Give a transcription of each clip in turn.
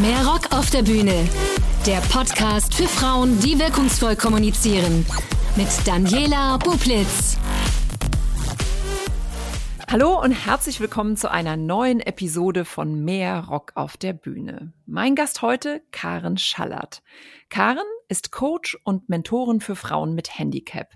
Mehr Rock auf der Bühne. Der Podcast für Frauen, die wirkungsvoll kommunizieren. Mit Daniela Bublitz. Hallo und herzlich willkommen zu einer neuen Episode von Mehr Rock auf der Bühne. Mein Gast heute, Karen Schallert. Karen ist Coach und Mentorin für Frauen mit Handicap.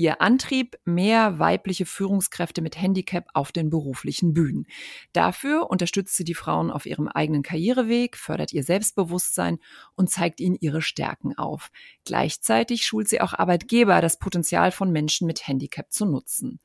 Ihr Antrieb, mehr weibliche Führungskräfte mit Handicap auf den beruflichen Bühnen. Dafür unterstützt sie die Frauen auf ihrem eigenen Karriereweg, fördert ihr Selbstbewusstsein und zeigt ihnen ihre Stärken auf. Gleichzeitig schult sie auch Arbeitgeber, das Potenzial von Menschen mit Handicap zu nutzen.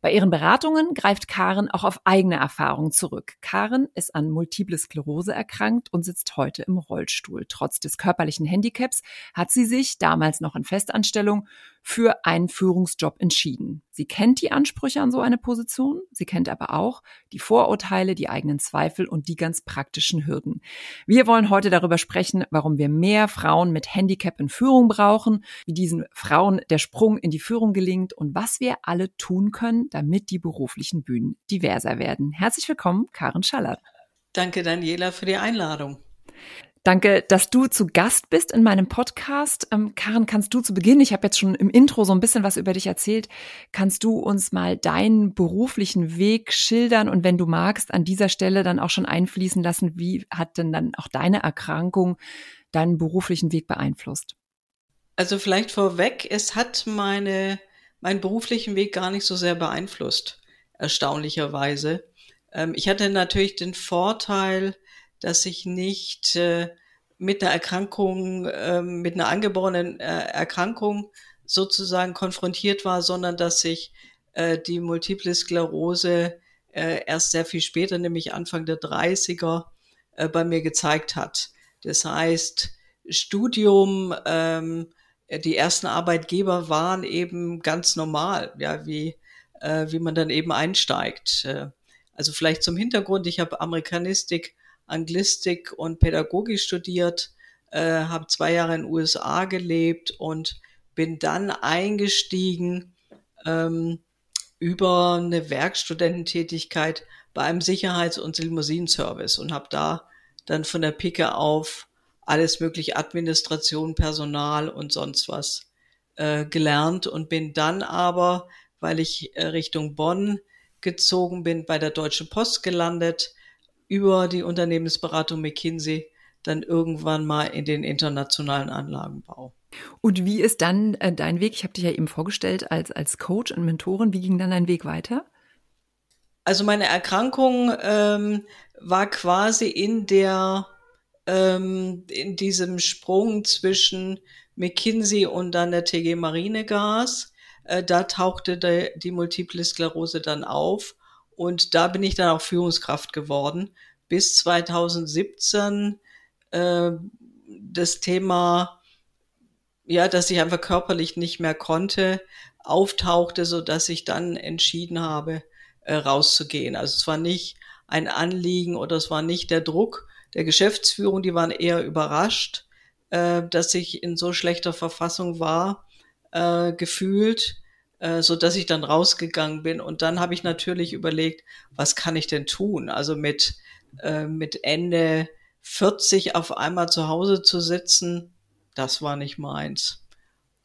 Bei ihren Beratungen greift Karen auch auf eigene Erfahrungen zurück. Karen ist an Multiple Sklerose erkrankt und sitzt heute im Rollstuhl. Trotz des körperlichen Handicaps hat sie sich, damals noch in Festanstellung, für einen Führungsjob entschieden. Sie kennt die Ansprüche an so eine Position, sie kennt aber auch die Vorurteile, die eigenen Zweifel und die ganz praktischen Hürden. Wir wollen heute darüber sprechen, warum wir mehr Frauen mit Handicap in Führung brauchen, wie diesen Frauen der Sprung in die Führung gelingt und was wir alle tun können, damit die beruflichen Bühnen diverser werden. Herzlich willkommen, Karen Schallert. Danke, Daniela, für die Einladung. Danke, dass du zu Gast bist in meinem Podcast. Ähm, Karen, kannst du zu Beginn, ich habe jetzt schon im Intro so ein bisschen was über dich erzählt, kannst du uns mal deinen beruflichen Weg schildern und wenn du magst, an dieser Stelle dann auch schon einfließen lassen, wie hat denn dann auch deine Erkrankung deinen beruflichen Weg beeinflusst? Also vielleicht vorweg, es hat meine, meinen beruflichen Weg gar nicht so sehr beeinflusst, erstaunlicherweise. Ähm, ich hatte natürlich den Vorteil, dass ich nicht äh, mit einer Erkrankung, äh, mit einer angeborenen äh, Erkrankung sozusagen konfrontiert war, sondern dass sich äh, die Multiple Sklerose äh, erst sehr viel später, nämlich Anfang der 30er, äh, bei mir gezeigt hat. Das heißt, Studium, ähm, die ersten Arbeitgeber waren eben ganz normal, ja, wie, äh, wie man dann eben einsteigt. Also vielleicht zum Hintergrund, ich habe Amerikanistik Anglistik und Pädagogik studiert, äh, habe zwei Jahre in den USA gelebt und bin dann eingestiegen ähm, über eine Werkstudententätigkeit bei einem Sicherheits- und Limousinenservice und habe da dann von der Picke auf alles mögliche Administration, Personal und sonst was äh, gelernt und bin dann aber, weil ich äh, Richtung Bonn gezogen bin, bei der Deutschen Post gelandet, über die Unternehmensberatung McKinsey dann irgendwann mal in den internationalen Anlagenbau. Und wie ist dann äh, dein Weg? Ich habe dich ja eben vorgestellt als, als Coach und Mentorin. Wie ging dann dein Weg weiter? Also meine Erkrankung ähm, war quasi in der ähm, in diesem Sprung zwischen McKinsey und dann der TG Marinegas. Äh, da tauchte de, die Multiple Sklerose dann auf und da bin ich dann auch Führungskraft geworden. Bis 2017 äh, das Thema, ja, dass ich einfach körperlich nicht mehr konnte, auftauchte, so dass ich dann entschieden habe, äh, rauszugehen. Also es war nicht ein Anliegen oder es war nicht der Druck der Geschäftsführung, die waren eher überrascht, äh, dass ich in so schlechter Verfassung war, äh, gefühlt äh, so dass ich dann rausgegangen bin. Und dann habe ich natürlich überlegt, was kann ich denn tun? Also mit, äh, mit Ende 40 auf einmal zu Hause zu sitzen, das war nicht meins.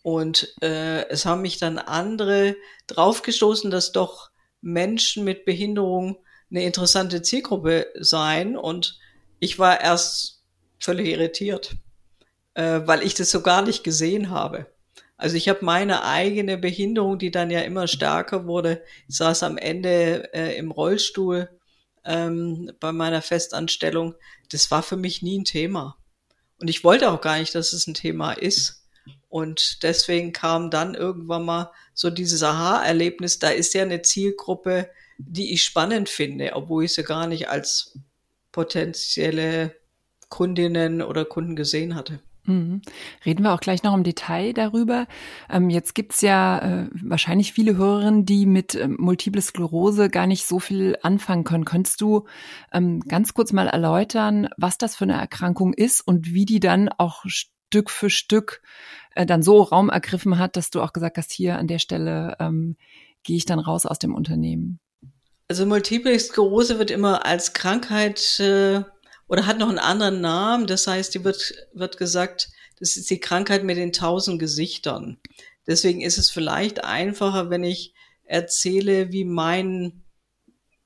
Und äh, es haben mich dann andere draufgestoßen, dass doch Menschen mit Behinderung eine interessante Zielgruppe seien. Und ich war erst völlig irritiert, äh, weil ich das so gar nicht gesehen habe. Also ich habe meine eigene Behinderung, die dann ja immer stärker wurde. Ich saß am Ende äh, im Rollstuhl ähm, bei meiner Festanstellung. Das war für mich nie ein Thema. Und ich wollte auch gar nicht, dass es ein Thema ist. Und deswegen kam dann irgendwann mal so dieses Aha-Erlebnis, da ist ja eine Zielgruppe, die ich spannend finde, obwohl ich sie gar nicht als potenzielle Kundinnen oder Kunden gesehen hatte. Mhm. Reden wir auch gleich noch im Detail darüber. Ähm, jetzt gibt's ja äh, wahrscheinlich viele Hörerinnen, die mit ähm, Multiple Sklerose gar nicht so viel anfangen können. Könntest du ähm, ganz kurz mal erläutern, was das für eine Erkrankung ist und wie die dann auch Stück für Stück äh, dann so Raum ergriffen hat, dass du auch gesagt hast, hier an der Stelle ähm, gehe ich dann raus aus dem Unternehmen? Also Multiple Sklerose wird immer als Krankheit äh oder hat noch einen anderen Namen. Das heißt, die wird, wird gesagt, das ist die Krankheit mit den tausend Gesichtern. Deswegen ist es vielleicht einfacher, wenn ich erzähle, wie mein,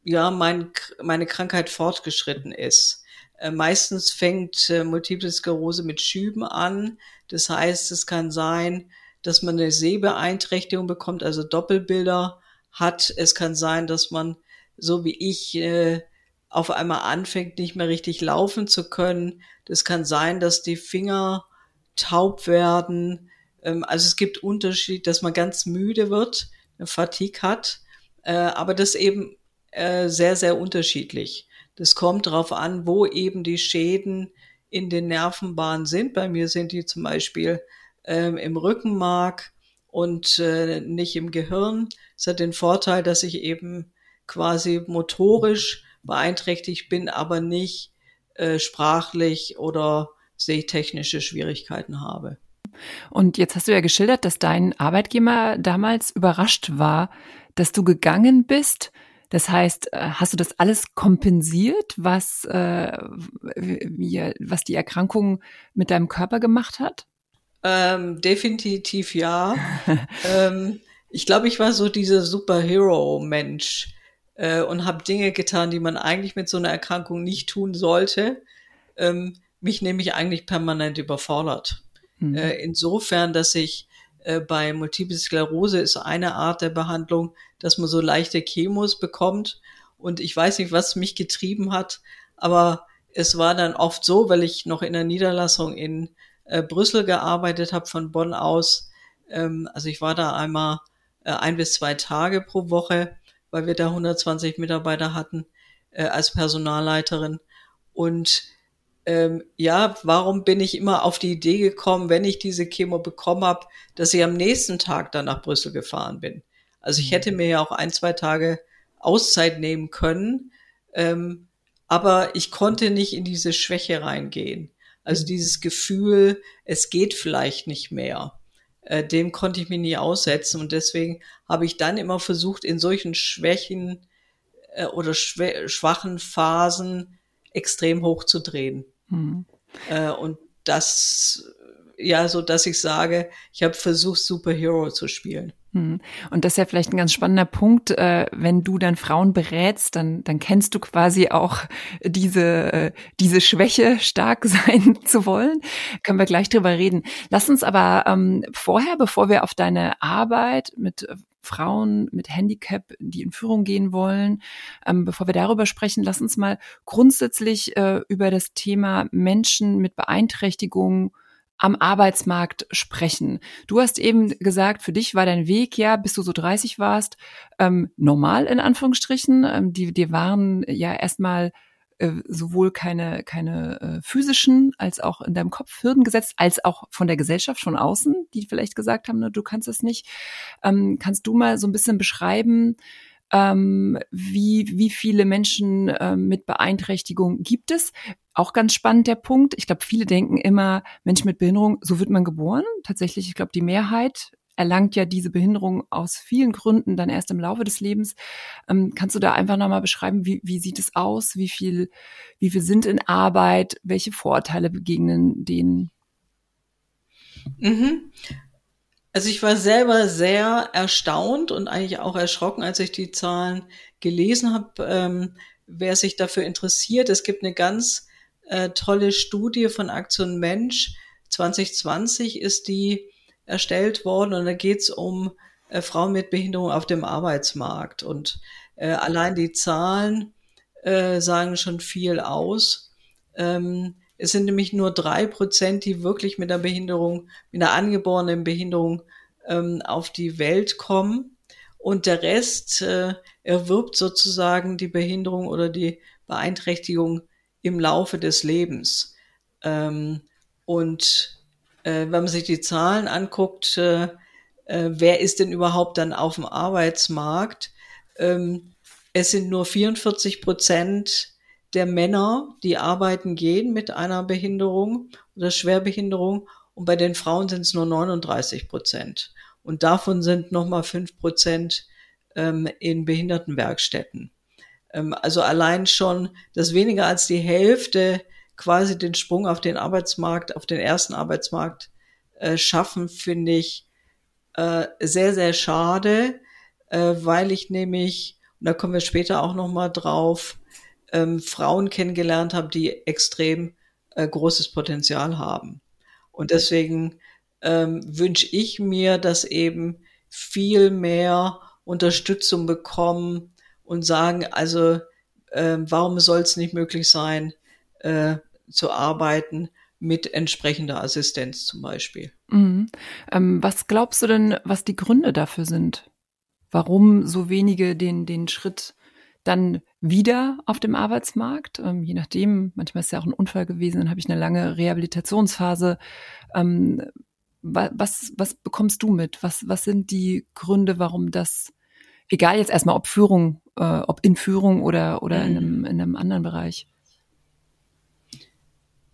ja, mein, meine Krankheit fortgeschritten ist. Äh, meistens fängt äh, Multiple Sklerose mit Schüben an. Das heißt, es kann sein, dass man eine Sehbeeinträchtigung bekommt, also Doppelbilder hat. Es kann sein, dass man, so wie ich, äh, auf einmal anfängt, nicht mehr richtig laufen zu können. Das kann sein, dass die Finger taub werden. Ähm, also es gibt Unterschied, dass man ganz müde wird, eine Fatigue hat, äh, aber das eben äh, sehr, sehr unterschiedlich. Das kommt darauf an, wo eben die Schäden in den Nervenbahnen sind. Bei mir sind die zum Beispiel ähm, im Rückenmark und äh, nicht im Gehirn. Es hat den Vorteil, dass ich eben quasi motorisch beeinträchtigt bin, aber nicht äh, sprachlich oder sehtechnische Schwierigkeiten habe. Und jetzt hast du ja geschildert, dass dein Arbeitgeber damals überrascht war, dass du gegangen bist. Das heißt, äh, hast du das alles kompensiert, was, äh, wie, was die Erkrankung mit deinem Körper gemacht hat? Ähm, definitiv ja. ähm, ich glaube, ich war so dieser Superhero-Mensch äh, und habe Dinge getan, die man eigentlich mit so einer Erkrankung nicht tun sollte. Ähm, mich nämlich eigentlich permanent überfordert. Mhm. Äh, insofern, dass ich äh, bei Multiple Sklerose ist eine Art der Behandlung, dass man so leichte Chemos bekommt. Und ich weiß nicht, was mich getrieben hat, aber es war dann oft so, weil ich noch in der Niederlassung in äh, Brüssel gearbeitet habe von Bonn aus. Ähm, also ich war da einmal äh, ein bis zwei Tage pro Woche, weil wir da 120 Mitarbeiter hatten äh, als Personalleiterin. Und ähm, ja, warum bin ich immer auf die Idee gekommen, wenn ich diese Chemo bekommen habe, dass ich am nächsten Tag dann nach Brüssel gefahren bin? Also ich hätte mhm. mir ja auch ein, zwei Tage Auszeit nehmen können, ähm, aber ich konnte nicht in diese Schwäche reingehen. Also mhm. dieses Gefühl, es geht vielleicht nicht mehr, äh, dem konnte ich mich nie aussetzen und deswegen habe ich dann immer versucht, in solchen Schwächen äh, oder schwachen Phasen extrem hoch zu drehen. Mhm. Äh, und das, ja, so dass ich sage, ich habe versucht, Superhero zu spielen. Hm. Und das ist ja vielleicht ein ganz spannender Punkt, äh, wenn du dann Frauen berätst, dann, dann kennst du quasi auch diese, äh, diese Schwäche, stark sein zu wollen. Können wir gleich drüber reden. Lass uns aber ähm, vorher, bevor wir auf deine Arbeit mit Frauen mit Handicap, die in Führung gehen wollen. Ähm, bevor wir darüber sprechen, lass uns mal grundsätzlich äh, über das Thema Menschen mit Beeinträchtigungen am Arbeitsmarkt sprechen. Du hast eben gesagt, für dich war dein Weg ja, bis du so 30 warst, ähm, normal in Anführungsstrichen. Ähm, die, die waren ja erstmal äh, sowohl keine, keine äh, physischen als auch in deinem Kopf Hürden gesetzt, als auch von der Gesellschaft von außen, die vielleicht gesagt haben, ne, du kannst es nicht. Ähm, kannst du mal so ein bisschen beschreiben, ähm, wie, wie viele Menschen äh, mit Beeinträchtigung gibt es? Auch ganz spannend der Punkt. Ich glaube, viele denken immer, Mensch mit Behinderung, so wird man geboren. Tatsächlich, ich glaube, die Mehrheit erlangt ja diese Behinderung aus vielen Gründen dann erst im Laufe des Lebens. Ähm, kannst du da einfach nochmal beschreiben, wie, wie sieht es aus? Wie viel, wie viel sind in Arbeit? Welche Vorteile begegnen denen? Mhm. Also ich war selber sehr erstaunt und eigentlich auch erschrocken, als ich die Zahlen gelesen habe. Ähm, wer sich dafür interessiert, es gibt eine ganz äh, tolle Studie von Aktion Mensch. 2020 ist die erstellt worden und da geht es um äh, Frauen mit Behinderung auf dem Arbeitsmarkt. Und äh, allein die Zahlen äh, sagen schon viel aus. Ähm, es sind nämlich nur drei Prozent, die wirklich mit einer Behinderung, mit einer angeborenen Behinderung ähm, auf die Welt kommen. Und der Rest äh, erwirbt sozusagen die Behinderung oder die Beeinträchtigung im Laufe des Lebens. Ähm, und äh, wenn man sich die Zahlen anguckt, äh, äh, wer ist denn überhaupt dann auf dem Arbeitsmarkt? Ähm, es sind nur 44 Prozent der Männer, die arbeiten gehen mit einer Behinderung oder Schwerbehinderung und bei den Frauen sind es nur 39 Prozent. Und davon sind nochmal fünf Prozent ähm, in Behindertenwerkstätten. Ähm, also allein schon, dass weniger als die Hälfte quasi den Sprung auf den Arbeitsmarkt, auf den ersten Arbeitsmarkt äh, schaffen, finde ich äh, sehr, sehr schade, äh, weil ich nämlich, und da kommen wir später auch nochmal drauf, ähm, Frauen kennengelernt habe, die extrem äh, großes Potenzial haben. Und deswegen ähm, wünsche ich mir, dass eben viel mehr Unterstützung bekommen und sagen, also äh, warum soll es nicht möglich sein, äh, zu arbeiten mit entsprechender Assistenz zum Beispiel. Mhm. Ähm, was glaubst du denn, was die Gründe dafür sind? Warum so wenige den, den Schritt dann wieder auf dem Arbeitsmarkt? Ähm, je nachdem, manchmal ist ja auch ein Unfall gewesen, dann habe ich eine lange Rehabilitationsphase. Ähm, was, was bekommst du mit? Was, was sind die Gründe, warum das, egal jetzt erstmal ob Führung, äh, ob in Führung oder, oder in, mhm. einem, in einem anderen Bereich?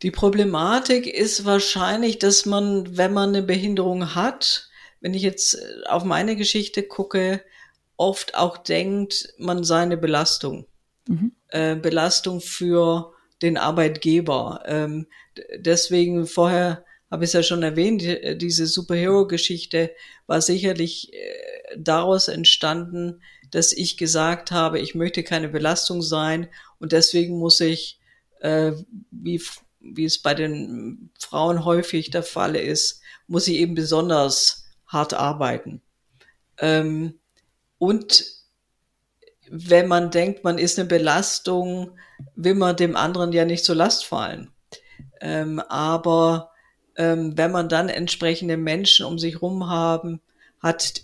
Die Problematik ist wahrscheinlich, dass man, wenn man eine Behinderung hat, wenn ich jetzt auf meine Geschichte gucke, oft auch denkt, man sei eine Belastung. Mhm. Äh, Belastung für den Arbeitgeber. Ähm, deswegen vorher habe ich es ja schon erwähnt, äh, diese Superhero-Geschichte war sicherlich äh, daraus entstanden, dass ich gesagt habe, ich möchte keine Belastung sein und deswegen muss ich, äh, wie wie es bei den Frauen häufig der Fall ist, muss sie eben besonders hart arbeiten. Ähm, und wenn man denkt, man ist eine Belastung, will man dem anderen ja nicht zur Last fallen. Ähm, aber ähm, wenn man dann entsprechende Menschen um sich rum haben, hat,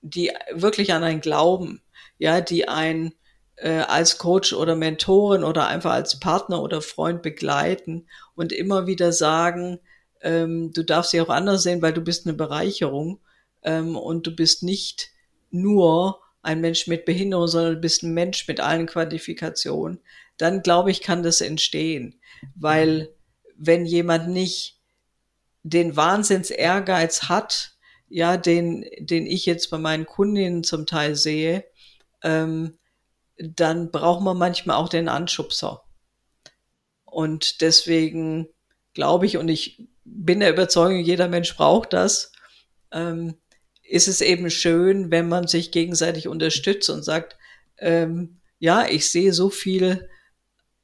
die wirklich an ein Glauben, ja, die ein äh, als Coach oder Mentorin oder einfach als Partner oder Freund begleiten und immer wieder sagen, ähm, du darfst sie auch anders sehen, weil du bist eine Bereicherung ähm, und du bist nicht nur ein Mensch mit Behinderung, sondern du bist ein Mensch mit allen Qualifikationen, dann glaube ich, kann das entstehen. Weil wenn jemand nicht den Wahnsinns Ehrgeiz hat, ja, den, den ich jetzt bei meinen Kundinnen zum Teil sehe, ähm, dann braucht man manchmal auch den Anschubser. Und deswegen glaube ich, und ich bin der Überzeugung, jeder Mensch braucht das, ähm, ist es eben schön, wenn man sich gegenseitig unterstützt und sagt, ähm, ja, ich sehe so viel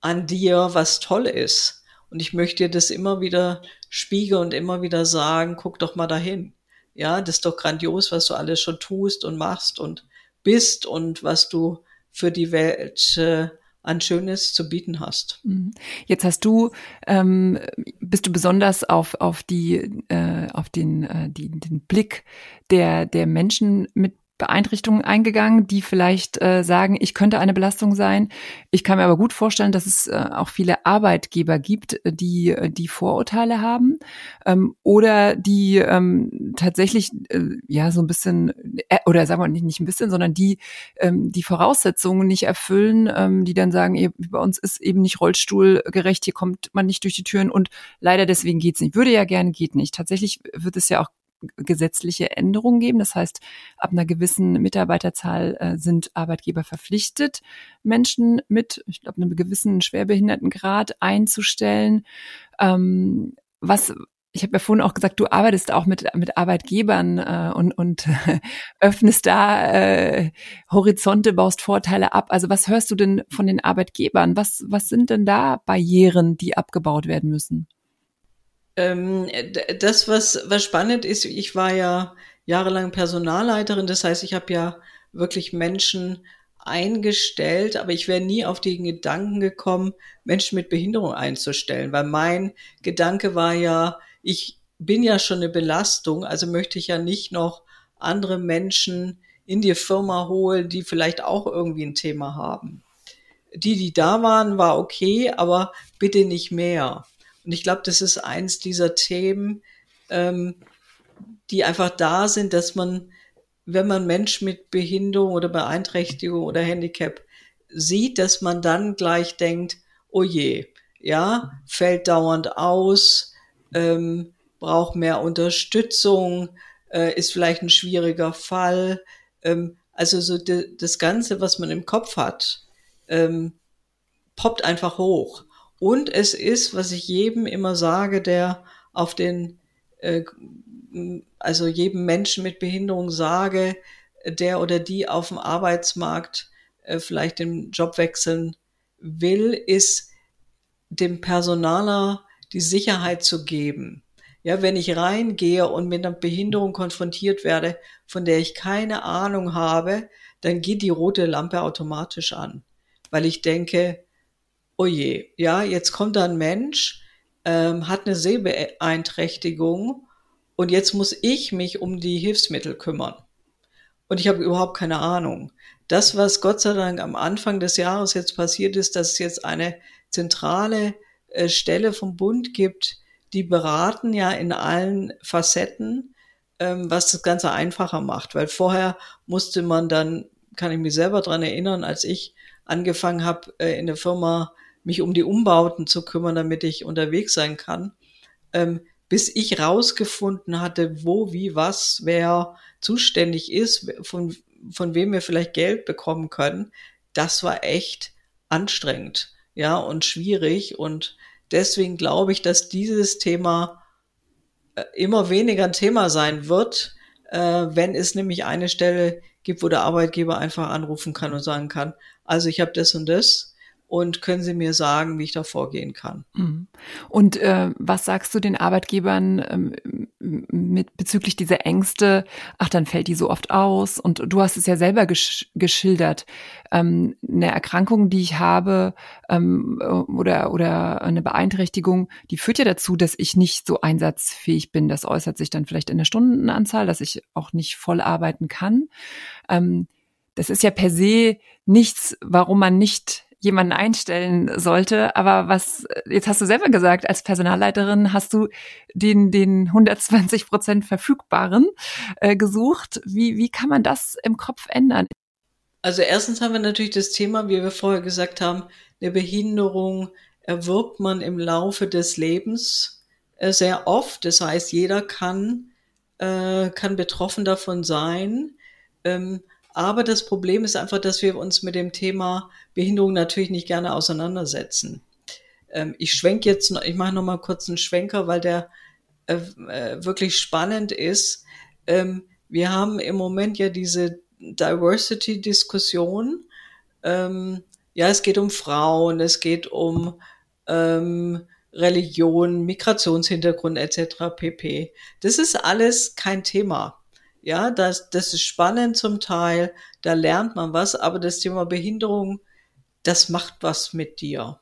an dir, was toll ist. Und ich möchte dir das immer wieder spiegeln und immer wieder sagen, guck doch mal dahin. Ja, das ist doch grandios, was du alles schon tust und machst und bist und was du für die Welt äh, an Schönes zu bieten hast. Mhm. Jetzt hast du, ähm, bist du besonders auf, auf die, äh, auf den, äh, die, den Blick der, der Menschen mit Beeinträchtigungen eingegangen, die vielleicht äh, sagen, ich könnte eine Belastung sein. Ich kann mir aber gut vorstellen, dass es äh, auch viele Arbeitgeber gibt, die äh, die Vorurteile haben ähm, oder die ähm, tatsächlich äh, ja so ein bisschen äh, oder sagen wir nicht, nicht ein bisschen, sondern die ähm, die Voraussetzungen nicht erfüllen, ähm, die dann sagen, ihr, bei uns ist eben nicht rollstuhlgerecht, hier kommt man nicht durch die Türen und leider deswegen geht's nicht. Würde ja gerne, geht nicht. Tatsächlich wird es ja auch gesetzliche Änderungen geben. Das heißt, ab einer gewissen Mitarbeiterzahl äh, sind Arbeitgeber verpflichtet, Menschen mit, ich glaube, einem gewissen Schwerbehindertengrad einzustellen. Ähm, was ich habe ja vorhin auch gesagt, du arbeitest auch mit, mit Arbeitgebern äh, und, und öffnest da äh, Horizonte, baust Vorteile ab. Also was hörst du denn von den Arbeitgebern? Was, was sind denn da Barrieren, die abgebaut werden müssen? Ähm, das, was, was spannend ist, ich war ja jahrelang Personalleiterin, das heißt, ich habe ja wirklich Menschen eingestellt, aber ich wäre nie auf den Gedanken gekommen, Menschen mit Behinderung einzustellen, weil mein Gedanke war ja, ich bin ja schon eine Belastung, also möchte ich ja nicht noch andere Menschen in die Firma holen, die vielleicht auch irgendwie ein Thema haben. Die, die da waren, war okay, aber bitte nicht mehr. Und ich glaube, das ist eins dieser Themen, ähm, die einfach da sind, dass man, wenn man Mensch mit Behinderung oder Beeinträchtigung oder Handicap sieht, dass man dann gleich denkt, oh je, ja, fällt dauernd aus, ähm, braucht mehr Unterstützung, äh, ist vielleicht ein schwieriger Fall. Ähm, also so de, das Ganze, was man im Kopf hat, ähm, poppt einfach hoch. Und es ist, was ich jedem immer sage, der auf den, äh, also jedem Menschen mit Behinderung sage, der oder die auf dem Arbeitsmarkt äh, vielleicht den Job wechseln will, ist dem Personaler die Sicherheit zu geben. Ja, wenn ich reingehe und mit einer Behinderung konfrontiert werde, von der ich keine Ahnung habe, dann geht die rote Lampe automatisch an, weil ich denke, oh je, ja, jetzt kommt da ein Mensch, ähm, hat eine Sehbeeinträchtigung und jetzt muss ich mich um die Hilfsmittel kümmern. Und ich habe überhaupt keine Ahnung. Das, was Gott sei Dank am Anfang des Jahres jetzt passiert ist, dass es jetzt eine zentrale äh, Stelle vom Bund gibt, die beraten ja in allen Facetten, ähm, was das Ganze einfacher macht. Weil vorher musste man dann, kann ich mich selber dran erinnern, als ich angefangen habe, äh, in der Firma mich um die Umbauten zu kümmern, damit ich unterwegs sein kann, ähm, bis ich rausgefunden hatte, wo, wie, was, wer zuständig ist, von, von wem wir vielleicht Geld bekommen können, das war echt anstrengend, ja, und schwierig. Und deswegen glaube ich, dass dieses Thema äh, immer weniger ein Thema sein wird, äh, wenn es nämlich eine Stelle gibt, wo der Arbeitgeber einfach anrufen kann und sagen kann, also ich habe das und das und können Sie mir sagen, wie ich da vorgehen kann. Mhm. Und äh, was sagst du den Arbeitgebern ähm, mit bezüglich dieser Ängste? Ach, dann fällt die so oft aus. Und du hast es ja selber gesch geschildert. Ähm, eine Erkrankung, die ich habe ähm, oder oder eine Beeinträchtigung, die führt ja dazu, dass ich nicht so einsatzfähig bin. Das äußert sich dann vielleicht in der Stundenanzahl, dass ich auch nicht voll arbeiten kann. Ähm, das ist ja per se nichts, warum man nicht jemanden einstellen sollte. Aber was, jetzt hast du selber gesagt, als Personalleiterin hast du den, den 120 Prozent Verfügbaren äh, gesucht. Wie, wie kann man das im Kopf ändern? Also erstens haben wir natürlich das Thema, wie wir vorher gesagt haben, eine Behinderung erwirbt man im Laufe des Lebens äh, sehr oft. Das heißt, jeder kann, äh, kann betroffen davon sein. Ähm, aber das Problem ist einfach, dass wir uns mit dem Thema Behinderung natürlich nicht gerne auseinandersetzen. Ähm, ich schwenke jetzt, ich mache noch mal kurz einen Schwenker, weil der äh, äh, wirklich spannend ist. Ähm, wir haben im Moment ja diese Diversity-Diskussion. Ähm, ja, es geht um Frauen, es geht um ähm, Religion, Migrationshintergrund etc. pp. Das ist alles kein Thema. Ja, das, das ist spannend zum Teil, da lernt man was, aber das Thema Behinderung, das macht was mit dir.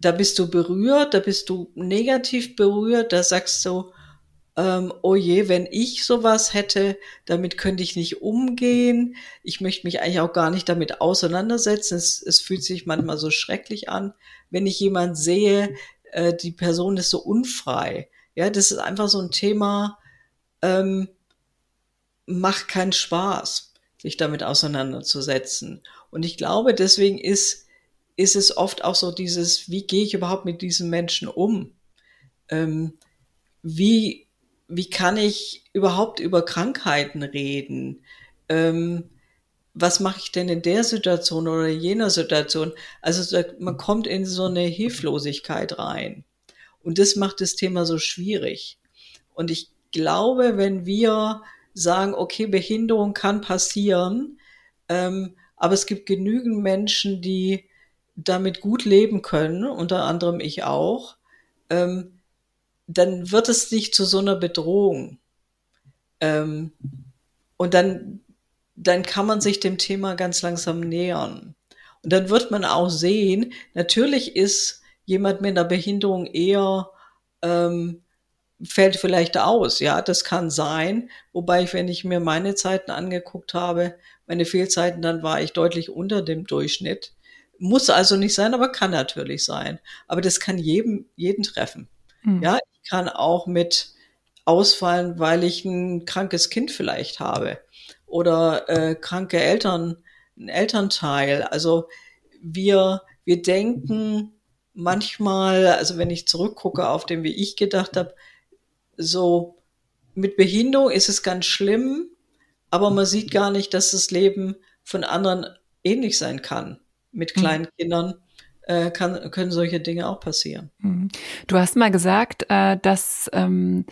Da bist du berührt, da bist du negativ berührt, da sagst du, ähm, oh je, wenn ich sowas hätte, damit könnte ich nicht umgehen. Ich möchte mich eigentlich auch gar nicht damit auseinandersetzen. Es, es fühlt sich manchmal so schrecklich an, wenn ich jemand sehe, äh, die Person ist so unfrei. Ja, das ist einfach so ein Thema, ähm, macht keinen Spaß, sich damit auseinanderzusetzen. Und ich glaube, deswegen ist, ist es oft auch so dieses, wie gehe ich überhaupt mit diesen Menschen um? Ähm, wie, wie kann ich überhaupt über Krankheiten reden? Ähm, was mache ich denn in der Situation oder jener Situation? Also man kommt in so eine Hilflosigkeit rein. Und das macht das Thema so schwierig. Und ich glaube, wenn wir sagen, okay, Behinderung kann passieren, ähm, aber es gibt genügend Menschen, die damit gut leben können, unter anderem ich auch, ähm, dann wird es nicht zu so einer Bedrohung. Ähm, und dann, dann kann man sich dem Thema ganz langsam nähern. Und dann wird man auch sehen, natürlich ist jemand mit einer Behinderung eher ähm, fällt vielleicht aus. Ja, das kann sein. Wobei ich, wenn ich mir meine Zeiten angeguckt habe, meine Fehlzeiten, dann war ich deutlich unter dem Durchschnitt. Muss also nicht sein, aber kann natürlich sein. Aber das kann jedem, jeden treffen. Hm. Ja, ich kann auch mit ausfallen, weil ich ein krankes Kind vielleicht habe oder äh, kranke Eltern, ein Elternteil. Also wir, wir denken manchmal, also wenn ich zurückgucke auf den, wie ich gedacht habe, so mit Behinderung ist es ganz schlimm, aber man sieht gar nicht, dass das Leben von anderen ähnlich sein kann mit mhm. kleinen mhm. Kindern. äh, kann, können solche Dinge auch passieren. Mhm. Du hast mal gesagt, äh, dass ähm,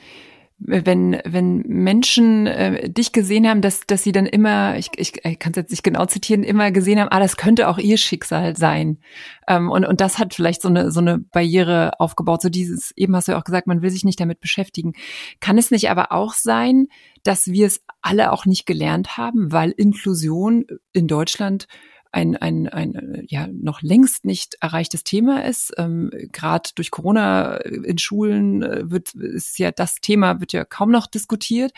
wenn, wenn Menschen äh, dich gesehen haben, dass, dass sie dann immer, ich, ich, ich kann es jetzt nicht genau zitieren, immer gesehen haben, ah, das könnte auch ihr Schicksal sein. Ähm, und, und das hat vielleicht so eine, so eine Barriere aufgebaut. So dieses, eben hast du ja auch gesagt, man will sich nicht damit beschäftigen. Kann es nicht aber auch sein, dass wir es alle auch nicht gelernt haben, weil Inklusion in Deutschland ein, ein, ein ja noch längst nicht erreichtes Thema ist. Ähm, Gerade durch Corona in Schulen äh, wird ist ja das Thema wird ja kaum noch diskutiert.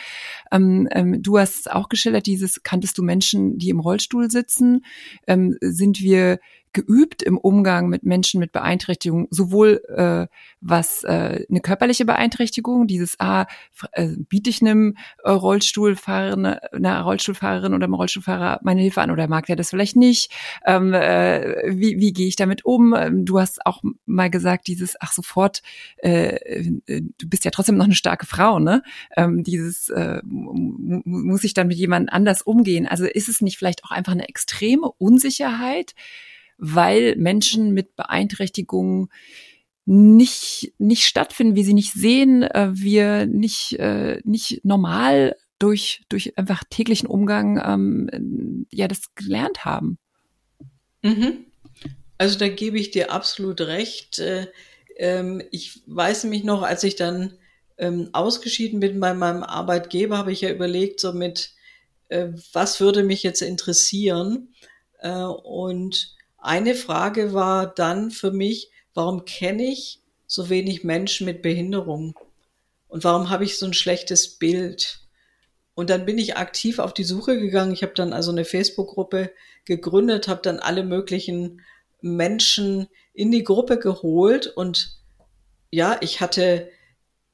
Ähm, ähm, du hast auch geschildert, dieses kanntest du Menschen, die im Rollstuhl sitzen? Ähm, sind wir geübt im Umgang mit Menschen mit Beeinträchtigung, sowohl äh, was äh, eine körperliche Beeinträchtigung, dieses ah, äh, biete ich einem äh, Rollstuhlfahrer, einer Rollstuhlfahrerin oder einem Rollstuhlfahrer meine Hilfe an oder mag der das vielleicht nicht? Ähm, äh, wie, wie gehe ich damit um? Ähm, du hast auch mal gesagt, dieses ach sofort, äh, du bist ja trotzdem noch eine starke Frau, ne? Ähm, dieses äh, muss ich dann mit jemand anders umgehen? Also ist es nicht vielleicht auch einfach eine extreme Unsicherheit? Weil Menschen mit Beeinträchtigungen nicht, nicht stattfinden, wie sie nicht sehen, äh, wir nicht, äh, nicht normal durch, durch einfach täglichen Umgang ähm, ja das gelernt haben. Mhm. Also da gebe ich dir absolut recht. Äh, ähm, ich weiß mich noch, als ich dann ähm, ausgeschieden bin bei meinem Arbeitgeber, habe ich ja überlegt, so mit, äh, was würde mich jetzt interessieren? Äh, und eine Frage war dann für mich, warum kenne ich so wenig Menschen mit Behinderung? Und warum habe ich so ein schlechtes Bild? Und dann bin ich aktiv auf die Suche gegangen. Ich habe dann also eine Facebook-Gruppe gegründet, habe dann alle möglichen Menschen in die Gruppe geholt und ja, ich hatte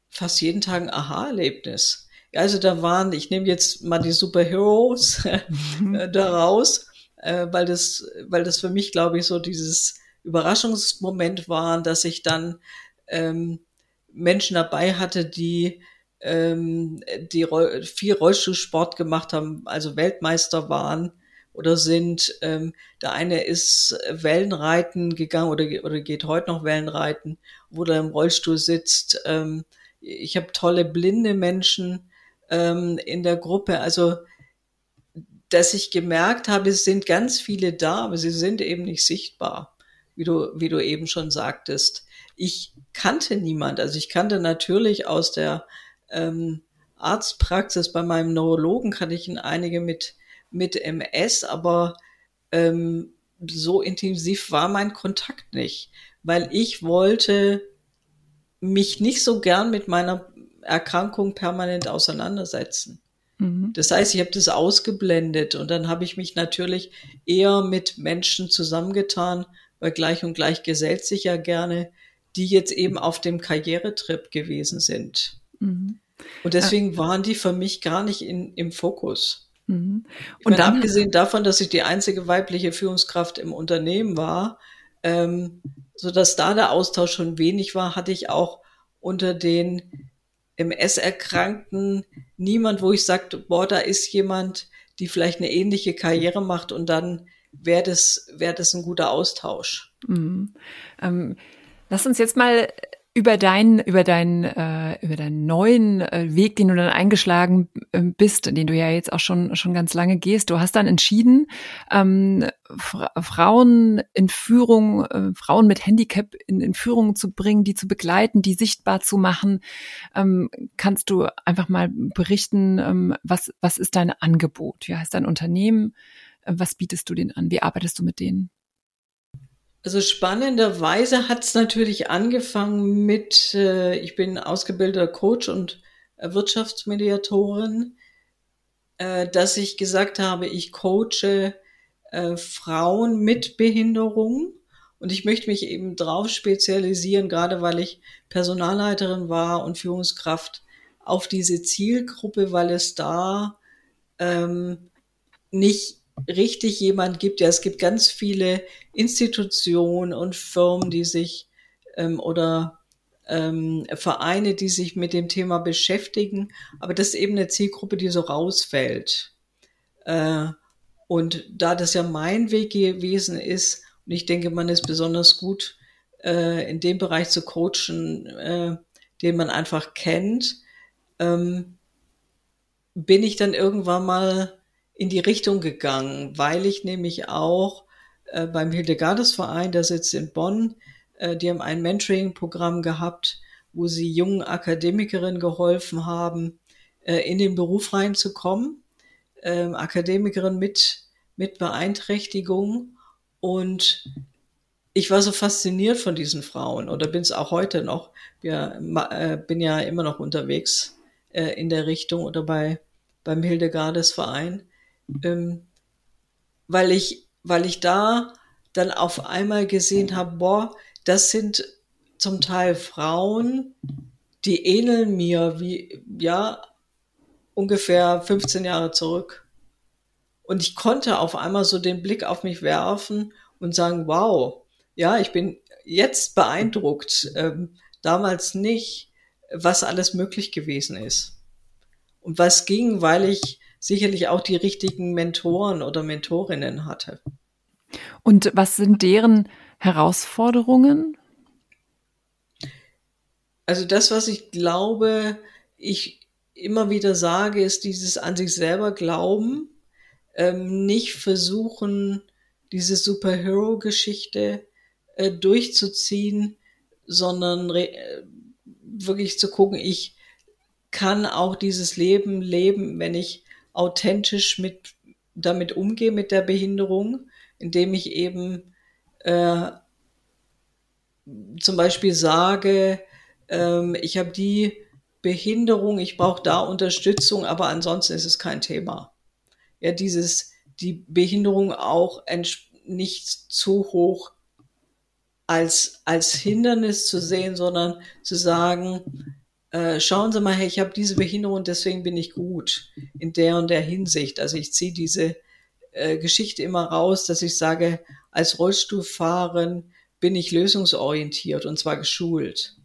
fast jeden Tag ein Aha-Erlebnis. Also da waren, ich nehme jetzt mal die Superheroes mhm. daraus äh, weil das, weil das für mich, glaube ich, so dieses Überraschungsmoment war, dass ich dann ähm, Menschen dabei hatte, die ähm, die Roll viel Rollstuhlsport gemacht haben, also Weltmeister waren oder sind. Ähm, der eine ist Wellenreiten gegangen oder, oder geht heute noch Wellenreiten, wo er im Rollstuhl sitzt. Ähm, ich habe tolle blinde Menschen ähm, in der Gruppe. Also dass ich gemerkt habe, es sind ganz viele da, aber sie sind eben nicht sichtbar, wie du, wie du eben schon sagtest. Ich kannte niemand, also ich kannte natürlich aus der ähm, Arztpraxis bei meinem Neurologen kannte ich einige mit, mit MS, aber ähm, so intensiv war mein Kontakt nicht, weil ich wollte mich nicht so gern mit meiner Erkrankung permanent auseinandersetzen. Mhm. Das heißt, ich habe das ausgeblendet und dann habe ich mich natürlich eher mit Menschen zusammengetan, weil gleich und gleich gesellt sich ja gerne, die jetzt eben auf dem Karrieretrip gewesen sind. Mhm. Und deswegen waren die für mich gar nicht in, im Fokus. Mhm. Und meine, dann, abgesehen davon, dass ich die einzige weibliche Führungskraft im Unternehmen war, ähm, so dass da der Austausch schon wenig war, hatte ich auch unter den MS-Erkrankten niemand, wo ich sagte, boah, da ist jemand, die vielleicht eine ähnliche Karriere macht und dann wäre das, wäre das ein guter Austausch. Mhm. Ähm, lass uns jetzt mal über deinen, über deinen, äh, über deinen neuen äh, Weg, den du dann eingeschlagen äh, bist, den du ja jetzt auch schon schon ganz lange gehst. Du hast dann entschieden, ähm, Frauen in Führung, äh, Frauen mit Handicap in, in Führung zu bringen, die zu begleiten, die sichtbar zu machen. Ähm, kannst du einfach mal berichten, ähm, was was ist dein Angebot? Wie heißt dein Unternehmen? Äh, was bietest du denen an? Wie arbeitest du mit denen? Also spannenderweise hat es natürlich angefangen mit, äh, ich bin ausgebildeter Coach und Wirtschaftsmediatorin, äh, dass ich gesagt habe, ich coache äh, Frauen mit Behinderung. Und ich möchte mich eben drauf spezialisieren, gerade weil ich Personalleiterin war und Führungskraft auf diese Zielgruppe, weil es da ähm, nicht richtig jemand gibt. Ja, es gibt ganz viele Institutionen und Firmen, die sich ähm, oder ähm, Vereine, die sich mit dem Thema beschäftigen, aber das ist eben eine Zielgruppe, die so rausfällt. Äh, und da das ja mein Weg gewesen ist, Und ich denke, man ist besonders gut äh, in dem Bereich zu coachen, äh, den man einfach kennt. Ähm, bin ich dann irgendwann mal in die Richtung gegangen, weil ich nämlich auch äh, beim Hildegardesverein, der sitzt in Bonn, äh, die haben ein Mentoring-Programm gehabt, wo sie jungen Akademikerinnen geholfen haben, äh, in den Beruf reinzukommen. Ähm, Akademikerin mit, mit Beeinträchtigung. Und ich war so fasziniert von diesen Frauen oder bin es auch heute noch. Ja, äh, bin ja immer noch unterwegs äh, in der Richtung oder bei beim Hildegardes Verein, ähm, weil ich weil ich da dann auf einmal gesehen habe, boah, das sind zum Teil Frauen, die ähneln mir wie ja ungefähr 15 Jahre zurück. Und ich konnte auf einmal so den Blick auf mich werfen und sagen, wow, ja, ich bin jetzt beeindruckt, ähm, damals nicht, was alles möglich gewesen ist. Und was ging, weil ich sicherlich auch die richtigen Mentoren oder Mentorinnen hatte. Und was sind deren Herausforderungen? Also das, was ich glaube, ich immer wieder sage, ist dieses an sich selber glauben, ähm, nicht versuchen, diese Superhero-Geschichte äh, durchzuziehen, sondern äh, wirklich zu gucken, ich kann auch dieses Leben leben, wenn ich authentisch mit damit umgehe mit der Behinderung, indem ich eben äh, zum Beispiel sage, ähm, ich habe die Behinderung, ich brauche da Unterstützung, aber ansonsten ist es kein Thema. Ja, dieses die Behinderung auch nicht zu hoch als, als Hindernis zu sehen, sondern zu sagen, äh, schauen Sie mal, hey, ich habe diese Behinderung, deswegen bin ich gut in der und der Hinsicht. Also ich ziehe diese äh, Geschichte immer raus, dass ich sage, als Rollstuhlfahrerin bin ich lösungsorientiert und zwar geschult.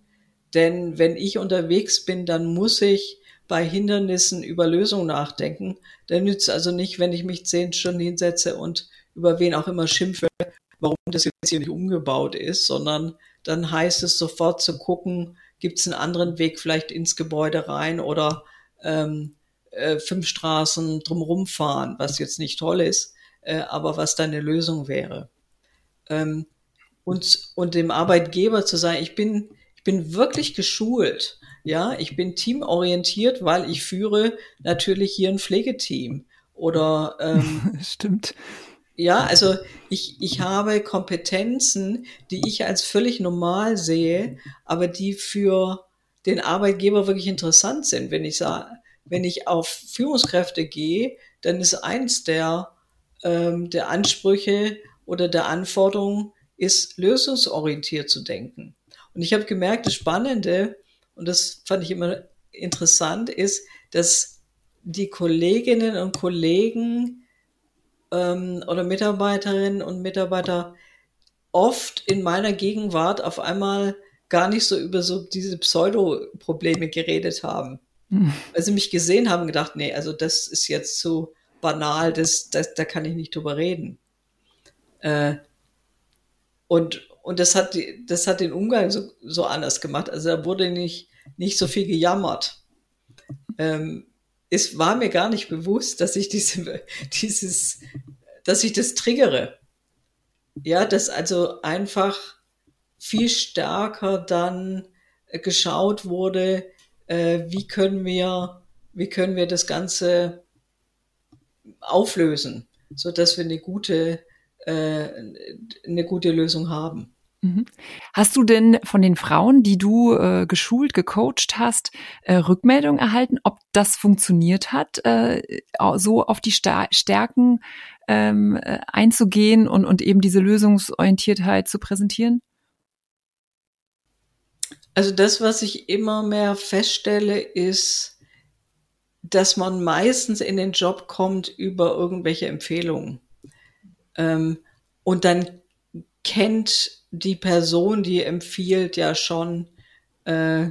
Denn wenn ich unterwegs bin, dann muss ich bei Hindernissen über Lösungen nachdenken. Dann nützt also nicht, wenn ich mich zehn Stunden hinsetze und über wen auch immer schimpfe, warum das jetzt hier nicht umgebaut ist, sondern dann heißt es sofort zu gucken, gibt es einen anderen Weg vielleicht ins Gebäude rein oder ähm, äh, fünf Straßen drumherum fahren, was jetzt nicht toll ist, äh, aber was dann eine Lösung wäre. Ähm, und, und dem Arbeitgeber zu sagen, ich bin, ich bin wirklich geschult. Ja, ich bin teamorientiert, weil ich führe natürlich hier ein Pflegeteam oder ähm, stimmt. Ja, also ich, ich habe Kompetenzen, die ich als völlig normal sehe, aber die für den Arbeitgeber wirklich interessant sind. Wenn ich sage, wenn ich auf Führungskräfte gehe, dann ist eins der, ähm, der Ansprüche oder der Anforderungen, ist lösungsorientiert zu denken. Und ich habe gemerkt, das Spannende, und das fand ich immer interessant, ist, dass die Kolleginnen und Kollegen ähm, oder Mitarbeiterinnen und Mitarbeiter oft in meiner Gegenwart auf einmal gar nicht so über so diese Pseudo-Probleme geredet haben. Hm. Weil sie mich gesehen haben und gedacht, nee, also das ist jetzt so banal, das, das, da kann ich nicht drüber reden. Äh, und, und das hat, das hat den Umgang so, so anders gemacht. Also da wurde nicht, nicht so viel gejammert. Ähm, es war mir gar nicht bewusst, dass ich diese, dieses, dass ich das triggere. Ja, dass also einfach viel stärker dann geschaut wurde, äh, wie können wir, wie können wir das Ganze auflösen, so dass wir eine gute, äh, eine gute Lösung haben. Mhm. Hast du denn von den Frauen, die du äh, geschult, gecoacht hast, äh, Rückmeldung erhalten, ob das funktioniert hat, äh, so auf die Star Stärken ähm, äh, einzugehen und, und eben diese Lösungsorientiertheit zu präsentieren? Also das, was ich immer mehr feststelle, ist, dass man meistens in den Job kommt über irgendwelche Empfehlungen. Ähm, und dann kennt die Person, die empfiehlt, ja schon äh,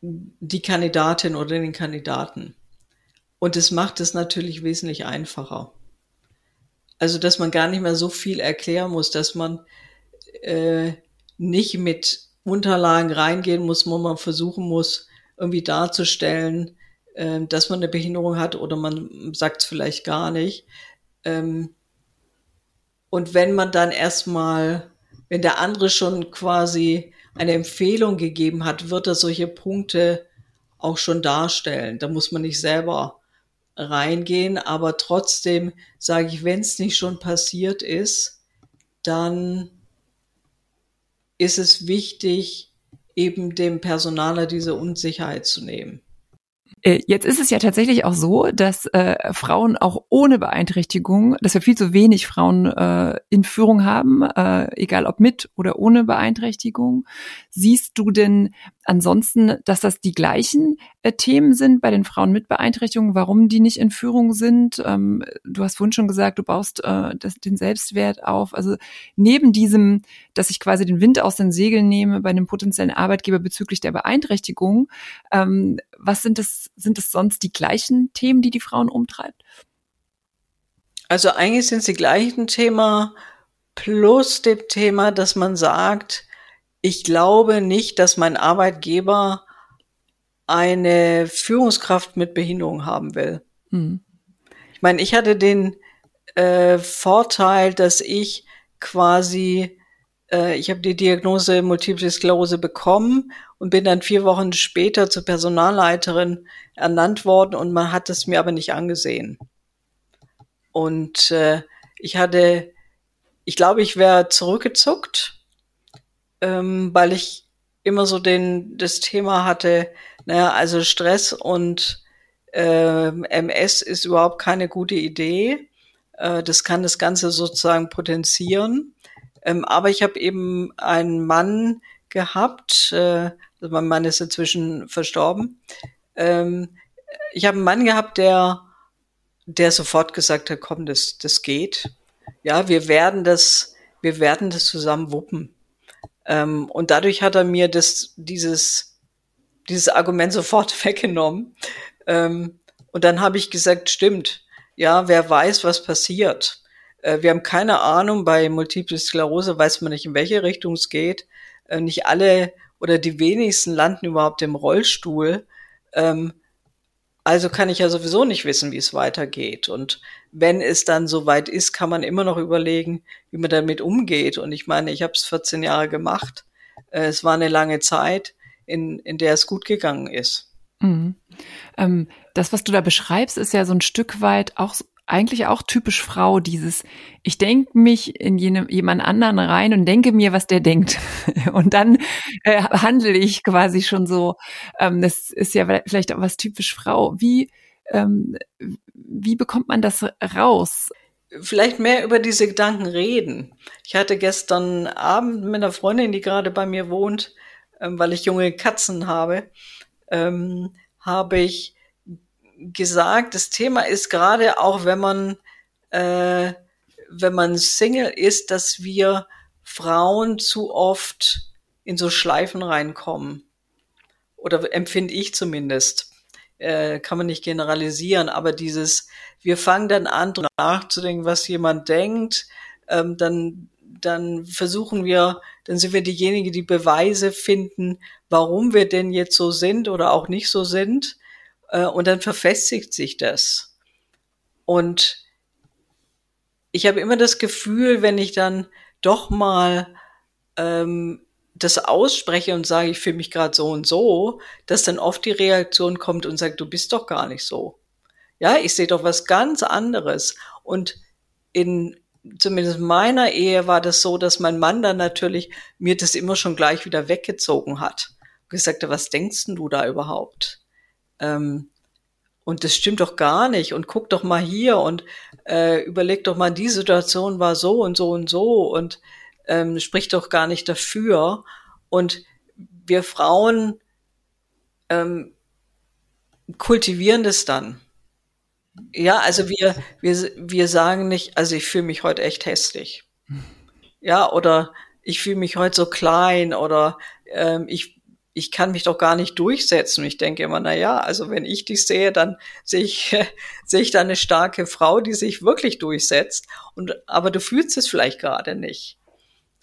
die Kandidatin oder den Kandidaten. Und es macht es natürlich wesentlich einfacher. Also, dass man gar nicht mehr so viel erklären muss, dass man äh, nicht mit Unterlagen reingehen muss, wo man versuchen muss, irgendwie darzustellen, äh, dass man eine Behinderung hat oder man sagt es vielleicht gar nicht. Ähm, und wenn man dann erstmal, wenn der andere schon quasi eine Empfehlung gegeben hat, wird er solche Punkte auch schon darstellen. Da muss man nicht selber reingehen, aber trotzdem sage ich, wenn es nicht schon passiert ist, dann ist es wichtig, eben dem Personaler diese Unsicherheit zu nehmen. Äh, jetzt ist es ja tatsächlich auch so, dass äh, Frauen auch ohne Beeinträchtigung, dass wir viel zu wenig Frauen äh, in Führung haben, äh, egal ob mit oder ohne Beeinträchtigung. Siehst du denn ansonsten, dass das die gleichen äh, Themen sind bei den Frauen mit Beeinträchtigung, warum die nicht in Führung sind? Ähm, du hast vorhin schon gesagt, du baust äh, das, den Selbstwert auf. Also neben diesem, dass ich quasi den Wind aus den Segeln nehme bei einem potenziellen Arbeitgeber bezüglich der Beeinträchtigung, ähm, was sind es, sind es sonst die gleichen Themen, die die Frauen umtreibt? Also eigentlich sind es die gleichen Themen plus dem Thema, dass man sagt, ich glaube nicht, dass mein Arbeitgeber eine Führungskraft mit Behinderung haben will. Mhm. Ich meine, ich hatte den äh, Vorteil, dass ich quasi, äh, ich habe die Diagnose Multiple Sklerose bekommen und bin dann vier Wochen später zur Personalleiterin ernannt worden und man hat es mir aber nicht angesehen. Und äh, ich hatte, ich glaube, ich wäre zurückgezuckt ähm, weil ich immer so den, das Thema hatte, naja, also Stress und äh, MS ist überhaupt keine gute Idee. Äh, das kann das Ganze sozusagen potenzieren. Ähm, aber ich habe eben einen Mann gehabt, äh, mein Mann ist inzwischen verstorben. Ähm, ich habe einen Mann gehabt, der, der sofort gesagt hat, komm, das, das geht. Ja, wir werden das, wir werden das zusammen wuppen. Ähm, und dadurch hat er mir das, dieses, dieses Argument sofort weggenommen. Ähm, und dann habe ich gesagt, stimmt, ja, wer weiß, was passiert. Äh, wir haben keine Ahnung, bei Multiple Sklerose weiß man nicht, in welche Richtung es geht. Äh, nicht alle oder die wenigsten landen überhaupt im Rollstuhl. Ähm, also kann ich ja sowieso nicht wissen, wie es weitergeht. Und wenn es dann soweit ist, kann man immer noch überlegen, wie man damit umgeht. Und ich meine, ich habe es 14 Jahre gemacht. Äh, es war eine lange Zeit, in, in der es gut gegangen ist. Mhm. Ähm, das, was du da beschreibst, ist ja so ein Stück weit auch eigentlich auch typisch Frau, dieses, ich denke mich in jene, jemand anderen rein und denke mir, was der denkt. Und dann äh, handle ich quasi schon so. Ähm, das ist ja vielleicht auch was typisch Frau. Wie, ähm, wie bekommt man das raus? Vielleicht mehr über diese Gedanken reden. Ich hatte gestern Abend mit einer Freundin, die gerade bei mir wohnt, ähm, weil ich junge Katzen habe, ähm, habe ich gesagt, das Thema ist gerade auch, wenn man, äh, wenn man Single ist, dass wir Frauen zu oft in so Schleifen reinkommen. Oder empfinde ich zumindest. Äh, kann man nicht generalisieren, aber dieses, wir fangen dann an, nachzudenken, was jemand denkt, ähm, dann, dann versuchen wir, dann sind wir diejenigen, die Beweise finden, warum wir denn jetzt so sind oder auch nicht so sind. Äh, und dann verfestigt sich das. Und ich habe immer das Gefühl, wenn ich dann doch mal ähm, das ausspreche und sage, ich fühle mich gerade so und so, dass dann oft die Reaktion kommt und sagt, du bist doch gar nicht so. Ja, ich sehe doch was ganz anderes. Und in zumindest meiner Ehe war das so, dass mein Mann dann natürlich mir das immer schon gleich wieder weggezogen hat. Und gesagt hat, was denkst du da überhaupt? Ähm, und das stimmt doch gar nicht. Und guck doch mal hier und äh, überleg doch mal, die Situation war so und so und so und ähm, spricht doch gar nicht dafür. Und wir Frauen ähm, kultivieren das dann. Ja, also wir, wir, wir sagen nicht, also ich fühle mich heute echt hässlich. Ja, oder ich fühle mich heute so klein oder ähm, ich ich kann mich doch gar nicht durchsetzen. Ich denke immer, na ja, also wenn ich dich sehe, dann sehe ich, sehe ich da eine starke Frau, die sich wirklich durchsetzt. Und, aber du fühlst es vielleicht gerade nicht.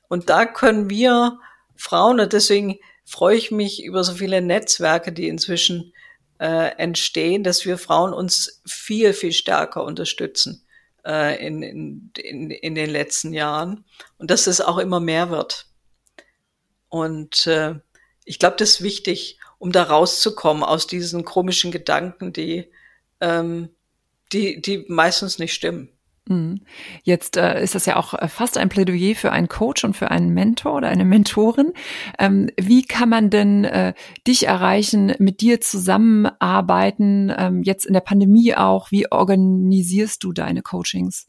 Und da können wir Frauen, und deswegen freue ich mich über so viele Netzwerke, die inzwischen äh, entstehen, dass wir Frauen uns viel, viel stärker unterstützen äh, in, in, in, in den letzten Jahren und dass es auch immer mehr wird. Und äh, ich glaube, das ist wichtig, um da rauszukommen aus diesen komischen Gedanken, die, ähm, die, die meistens nicht stimmen. Mhm. Jetzt äh, ist das ja auch äh, fast ein Plädoyer für einen Coach und für einen Mentor oder eine Mentorin. Ähm, wie kann man denn äh, dich erreichen, mit dir zusammenarbeiten, ähm, jetzt in der Pandemie auch? Wie organisierst du deine Coachings?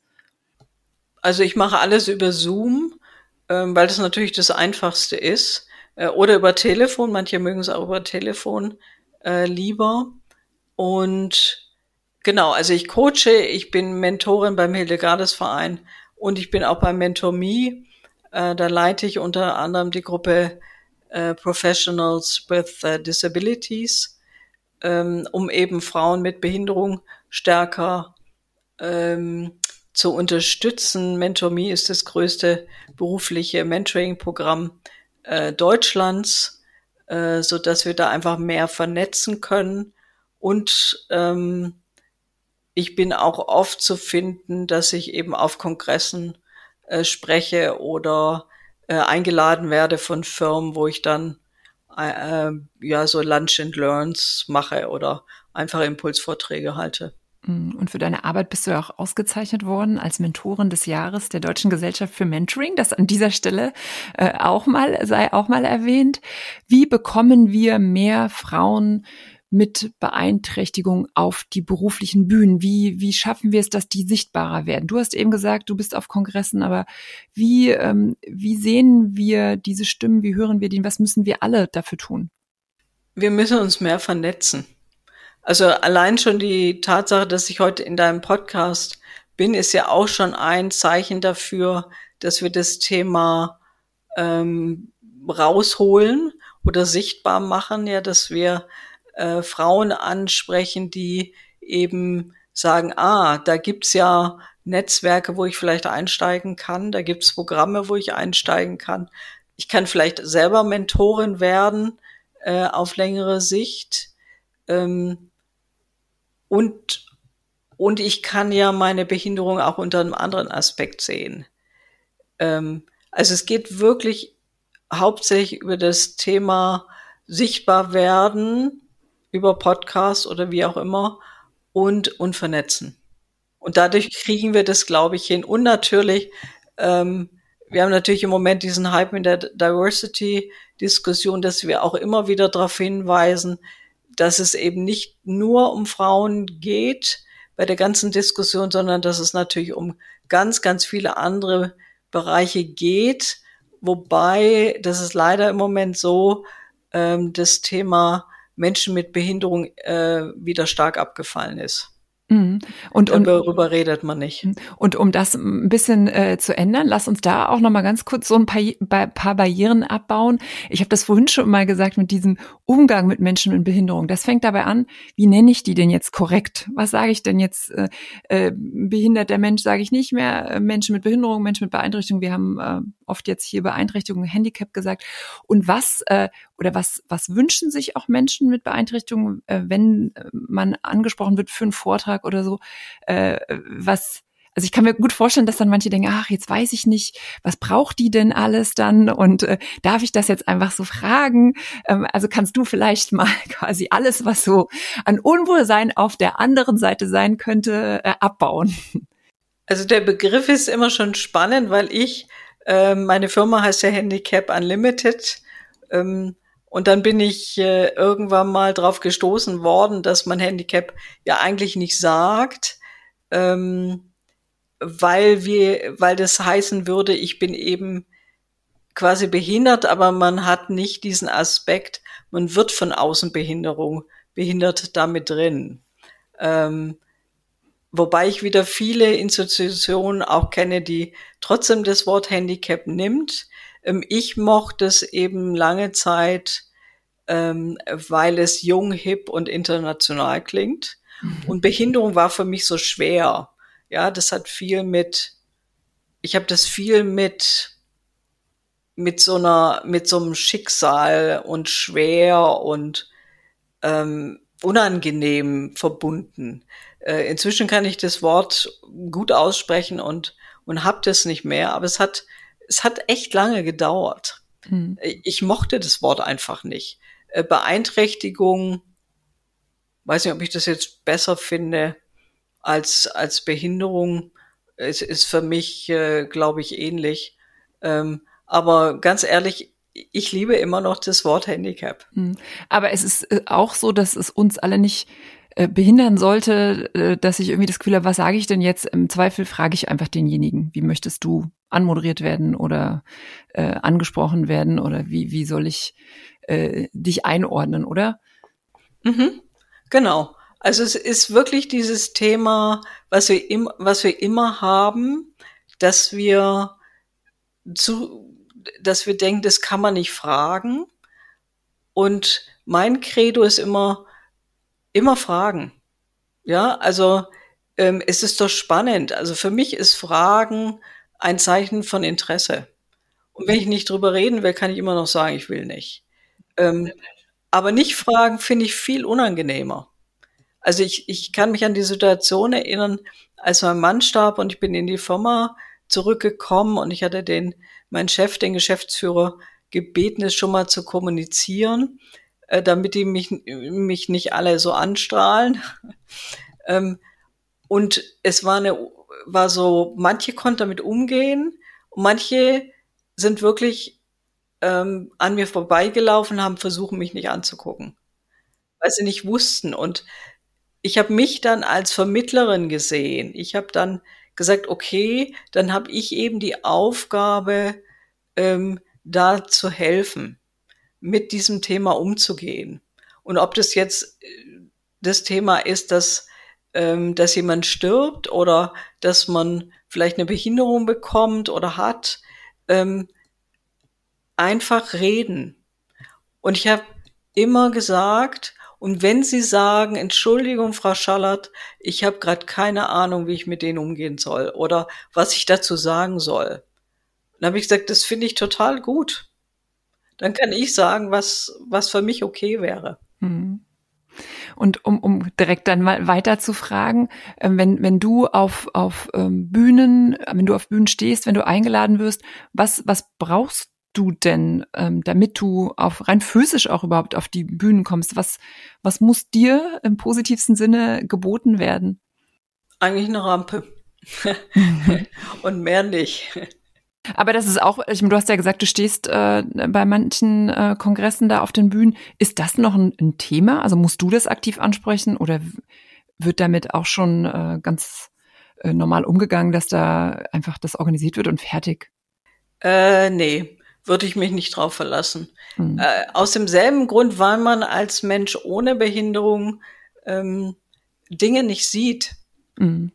Also ich mache alles über Zoom, ähm, weil das natürlich das Einfachste ist. Äh, oder über Telefon, manche mögen es auch über Telefon äh, lieber. Und Genau, also ich coache, ich bin Mentorin beim Hildegardes Verein und ich bin auch beim Mentor Me. Äh, da leite ich unter anderem die Gruppe äh, Professionals with uh, Disabilities, ähm, um eben Frauen mit Behinderung stärker ähm, zu unterstützen. Mentor Me ist das größte berufliche Mentoring-Programm äh, Deutschlands, äh, so dass wir da einfach mehr vernetzen können und ähm, ich bin auch oft zu finden, dass ich eben auf Kongressen äh, spreche oder äh, eingeladen werde von Firmen, wo ich dann äh, äh ja so Lunch and Learns mache oder einfach Impulsvorträge halte. Mm, und für deine Arbeit bist du auch ausgezeichnet worden als Mentorin des Jahres der Deutschen Gesellschaft für Mentoring. Das an dieser Stelle äh, auch mal sei auch mal erwähnt. Wie bekommen wir mehr Frauen mit Beeinträchtigung auf die beruflichen Bühnen? Wie, wie schaffen wir es, dass die sichtbarer werden? Du hast eben gesagt, du bist auf Kongressen, aber wie, ähm, wie sehen wir diese Stimmen? Wie hören wir die? Was müssen wir alle dafür tun? Wir müssen uns mehr vernetzen. Also allein schon die Tatsache, dass ich heute in deinem Podcast bin, ist ja auch schon ein Zeichen dafür, dass wir das Thema ähm, rausholen oder sichtbar machen, ja, dass wir äh, Frauen ansprechen, die eben sagen, ah, da gibt's ja Netzwerke, wo ich vielleicht einsteigen kann, da gibt's Programme, wo ich einsteigen kann. Ich kann vielleicht selber Mentorin werden äh, auf längere Sicht. Ähm, und, und ich kann ja meine Behinderung auch unter einem anderen Aspekt sehen. Ähm, also es geht wirklich hauptsächlich über das Thema sichtbar werden über Podcast oder wie auch immer und, und vernetzen. Und dadurch kriegen wir das, glaube ich, hin. Und natürlich, ähm, wir haben natürlich im Moment diesen Hype in der Diversity-Diskussion, dass wir auch immer wieder darauf hinweisen, dass es eben nicht nur um Frauen geht bei der ganzen Diskussion, sondern dass es natürlich um ganz, ganz viele andere Bereiche geht. Wobei, das ist leider im Moment so, ähm, das Thema Menschen mit Behinderung äh, wieder stark abgefallen ist. Mhm. Und, und darüber redet man nicht. Und um das ein bisschen äh, zu ändern, lass uns da auch noch mal ganz kurz so ein paar, paar Barrieren abbauen. Ich habe das vorhin schon mal gesagt mit diesem Umgang mit Menschen mit Behinderung. Das fängt dabei an, wie nenne ich die denn jetzt korrekt? Was sage ich denn jetzt? Äh, äh, behinderter Mensch sage ich nicht mehr. Äh, Menschen mit Behinderung, Menschen mit Beeinträchtigung. Wir haben äh, oft jetzt hier Beeinträchtigung, Handicap gesagt. Und was äh, oder was was wünschen sich auch Menschen mit Beeinträchtigung, äh, wenn äh, man angesprochen wird für einen Vortrag oder so? Äh, was also ich kann mir gut vorstellen, dass dann manche denken, ach, jetzt weiß ich nicht, was braucht die denn alles dann und äh, darf ich das jetzt einfach so fragen? Ähm, also kannst du vielleicht mal quasi alles, was so an Unwohlsein auf der anderen Seite sein könnte, äh, abbauen? Also der Begriff ist immer schon spannend, weil ich, äh, meine Firma heißt ja Handicap Unlimited. Ähm, und dann bin ich äh, irgendwann mal drauf gestoßen worden, dass man Handicap ja eigentlich nicht sagt. Ähm, weil wir, weil das heißen würde, ich bin eben quasi behindert, aber man hat nicht diesen Aspekt, man wird von Außenbehinderung behindert damit drin. Ähm, wobei ich wieder viele Institutionen auch kenne, die trotzdem das Wort Handicap nimmt. Ähm, ich mochte es eben lange Zeit ähm, weil es jung, hip und international klingt. Mhm. Und Behinderung war für mich so schwer. Ja, das hat viel mit, ich habe das viel mit mit so einer, mit so einem Schicksal und schwer und ähm, unangenehm verbunden. Äh, inzwischen kann ich das Wort gut aussprechen und und hab das nicht mehr, aber es hat es hat echt lange gedauert. Hm. Ich mochte das Wort einfach nicht. Äh, Beeinträchtigung, weiß nicht, ob ich das jetzt besser finde als als Behinderung. Es ist für mich, äh, glaube ich, ähnlich. Ähm, aber ganz ehrlich, ich liebe immer noch das Wort Handicap. Hm. Aber es ist äh, auch so, dass es uns alle nicht äh, behindern sollte, äh, dass ich irgendwie das Gefühl habe, was sage ich denn jetzt? Im Zweifel frage ich einfach denjenigen, wie möchtest du anmoderiert werden oder äh, angesprochen werden oder wie, wie soll ich äh, dich einordnen, oder? Mhm, genau. Also es ist wirklich dieses Thema, was wir, im, was wir immer haben, dass wir zu, dass wir denken, das kann man nicht fragen. Und mein Credo ist immer, immer fragen. Ja, also ähm, es ist doch spannend. Also für mich ist Fragen ein Zeichen von Interesse. Und wenn ich nicht drüber reden will, kann ich immer noch sagen, ich will nicht. Ähm, aber nicht fragen finde ich viel unangenehmer. Also ich, ich kann mich an die Situation erinnern, als mein Mann starb und ich bin in die Firma zurückgekommen und ich hatte den mein Chef, den Geschäftsführer, gebeten, es schon mal zu kommunizieren, äh, damit die mich, mich nicht alle so anstrahlen. ähm, und es war eine, war so, manche konnten damit umgehen manche sind wirklich ähm, an mir vorbeigelaufen, haben versucht, mich nicht anzugucken, weil sie nicht wussten. Und ich habe mich dann als Vermittlerin gesehen. Ich habe dann gesagt, okay, dann habe ich eben die Aufgabe, ähm, da zu helfen, mit diesem Thema umzugehen. Und ob das jetzt äh, das Thema ist, dass, ähm, dass jemand stirbt oder dass man vielleicht eine Behinderung bekommt oder hat, ähm, einfach reden. Und ich habe immer gesagt, und wenn Sie sagen, Entschuldigung, Frau Schallert, ich habe gerade keine Ahnung, wie ich mit denen umgehen soll oder was ich dazu sagen soll. Dann habe ich gesagt, das finde ich total gut. Dann kann ich sagen, was, was für mich okay wäre. Mhm. Und um, um direkt dann mal weiter zu fragen, äh, wenn, wenn du auf, auf ähm, Bühnen, wenn du auf Bühnen stehst, wenn du eingeladen wirst, was, was brauchst du denn, ähm, damit du auf rein physisch auch überhaupt auf die Bühnen kommst? Was, was muss dir im positivsten Sinne geboten werden? Eigentlich eine Rampe. Und mehr nicht. Aber das ist auch, ich meine, du hast ja gesagt, du stehst äh, bei manchen äh, Kongressen da auf den Bühnen. Ist das noch ein, ein, Thema? Also musst du das aktiv ansprechen oder wird damit auch schon äh, ganz äh, normal umgegangen, dass da einfach das organisiert wird und fertig? Äh, nee, würde ich mich nicht drauf verlassen. Mhm. Äh, aus demselben Grund, weil man als Mensch ohne Behinderung ähm, Dinge nicht sieht. Mhm.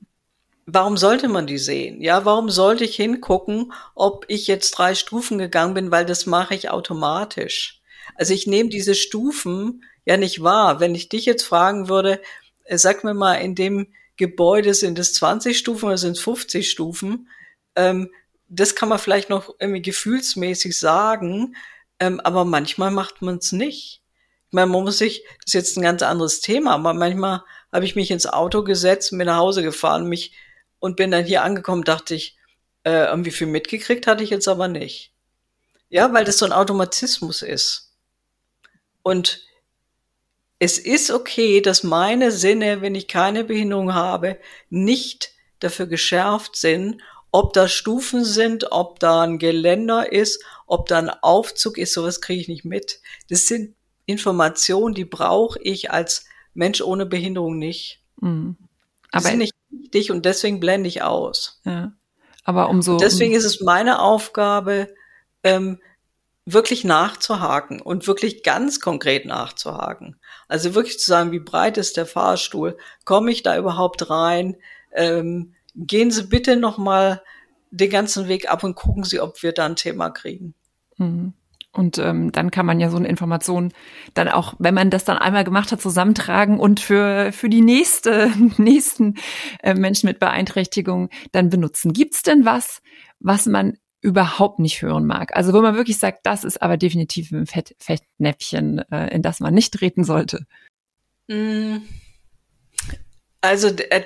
Warum sollte man die sehen? Ja, warum sollte ich hingucken, ob ich jetzt drei Stufen gegangen bin, weil das mache ich automatisch. Also ich nehme diese Stufen ja nicht wahr. Wenn ich dich jetzt fragen würde, äh, sag mir mal, in dem Gebäude sind es 20 Stufen oder sind es 50 Stufen? Ähm, das kann man vielleicht noch irgendwie gefühlsmäßig sagen, ähm, aber manchmal macht man es nicht. Ich meine, man muss sich, das ist jetzt ein ganz anderes Thema, aber manchmal habe ich mich ins Auto gesetzt bin nach Hause gefahren mich, und bin dann hier angekommen, dachte ich, äh, irgendwie viel mitgekriegt hatte ich jetzt aber nicht. Ja, weil das so ein Automatismus ist. Und es ist okay, dass meine Sinne, wenn ich keine Behinderung habe, nicht dafür geschärft sind ob da Stufen sind, ob da ein Geländer ist, ob da ein Aufzug ist, sowas kriege ich nicht mit. Das sind Informationen, die brauche ich als Mensch ohne Behinderung nicht. Mhm. Aber die sind nicht wichtig und deswegen blende ich aus. Ja. Aber umso. Und deswegen ist es meine Aufgabe, ähm, wirklich nachzuhaken und wirklich ganz konkret nachzuhaken. Also wirklich zu sagen, wie breit ist der Fahrstuhl? Komme ich da überhaupt rein? Ähm, gehen Sie bitte noch mal den ganzen Weg ab und gucken Sie, ob wir da ein Thema kriegen. Mhm. Und ähm, dann kann man ja so eine Information dann auch, wenn man das dann einmal gemacht hat, zusammentragen und für, für die nächste, nächsten äh, Menschen mit Beeinträchtigung dann benutzen. Gibt's denn was, was man überhaupt nicht hören mag? Also wo man wirklich sagt, das ist aber definitiv ein Fett, Fettnäpfchen, äh, in das man nicht treten sollte. Mm. Also äh,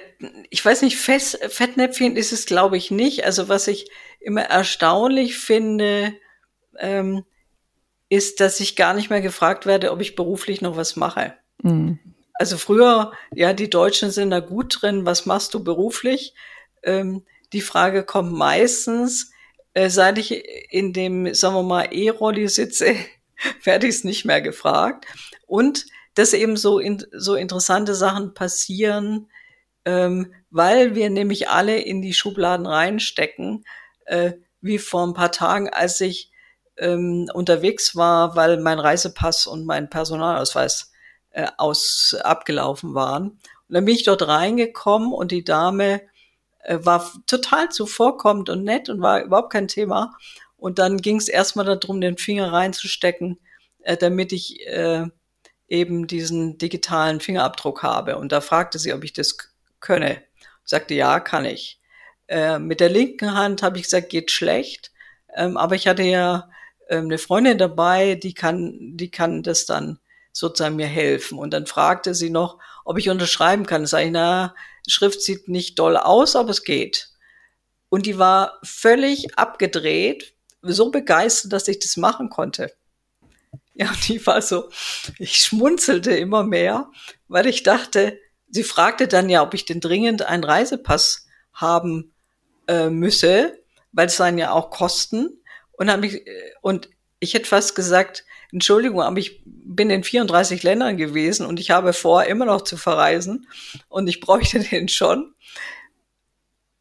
ich weiß nicht, Fettnäpfchen ist es, glaube ich, nicht. Also was ich immer erstaunlich finde, ähm, ist, dass ich gar nicht mehr gefragt werde, ob ich beruflich noch was mache. Mhm. Also früher, ja, die Deutschen sind da gut drin, was machst du beruflich? Ähm, die Frage kommt meistens, äh, seit ich in dem, sagen wir mal, E-Rolli sitze, werde ich es nicht mehr gefragt. Und dass eben so, in, so interessante Sachen passieren, ähm, weil wir nämlich alle in die Schubladen reinstecken, äh, wie vor ein paar Tagen, als ich ähm, unterwegs war, weil mein Reisepass und mein Personalausweis äh, aus abgelaufen waren. Und dann bin ich dort reingekommen und die Dame äh, war total zuvorkommend und nett und war überhaupt kein Thema. Und dann ging es erstmal darum, den Finger reinzustecken, äh, damit ich äh, eben diesen digitalen Fingerabdruck habe. Und da fragte sie, ob ich das könne. Ich sagte, ja, kann ich. Äh, mit der linken Hand habe ich gesagt, geht schlecht. Ähm, aber ich hatte ja ähm, eine Freundin dabei, die kann, die kann das dann sozusagen mir helfen. Und dann fragte sie noch, ob ich unterschreiben kann. Sag ich, na, Schrift sieht nicht doll aus, aber es geht. Und die war völlig abgedreht, so begeistert, dass ich das machen konnte. Ja, die war so, ich schmunzelte immer mehr, weil ich dachte, sie fragte dann ja, ob ich denn dringend einen Reisepass haben äh, müsse, weil es seien ja auch Kosten. Und, hab ich, und ich hätte fast gesagt, Entschuldigung, aber ich bin in 34 Ländern gewesen und ich habe vor, immer noch zu verreisen und ich bräuchte den schon.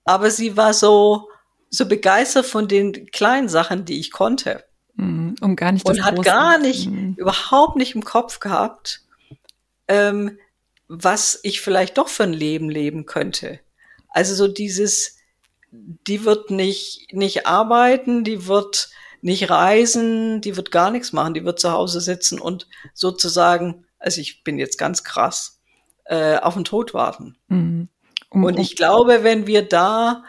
Aber sie war so, so begeistert von den kleinen Sachen, die ich konnte. Mhm, um gar nicht Und hat gar nicht, mhm. überhaupt nicht im Kopf gehabt, ähm, was ich vielleicht doch für ein Leben leben könnte. Also so dieses, die wird nicht, nicht arbeiten, die wird nicht reisen, die wird gar nichts machen, die wird zu Hause sitzen und sozusagen, also ich bin jetzt ganz krass, äh, auf den Tod warten. Mhm. Um, und ich glaube, wenn wir da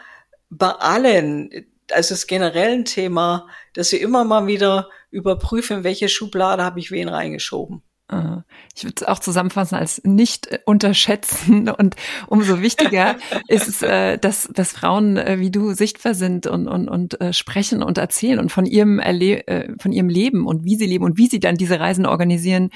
bei allen, also das generellen Thema, dass wir immer mal wieder überprüfen, welche Schublade habe ich wen reingeschoben. Äh, ich würde es auch zusammenfassen als nicht unterschätzen und umso wichtiger ist es, äh, dass, dass Frauen äh, wie du sichtbar sind und, und, und sprechen und erzählen und von ihrem Erle von ihrem Leben und wie sie leben und wie sie dann diese Reisen organisieren,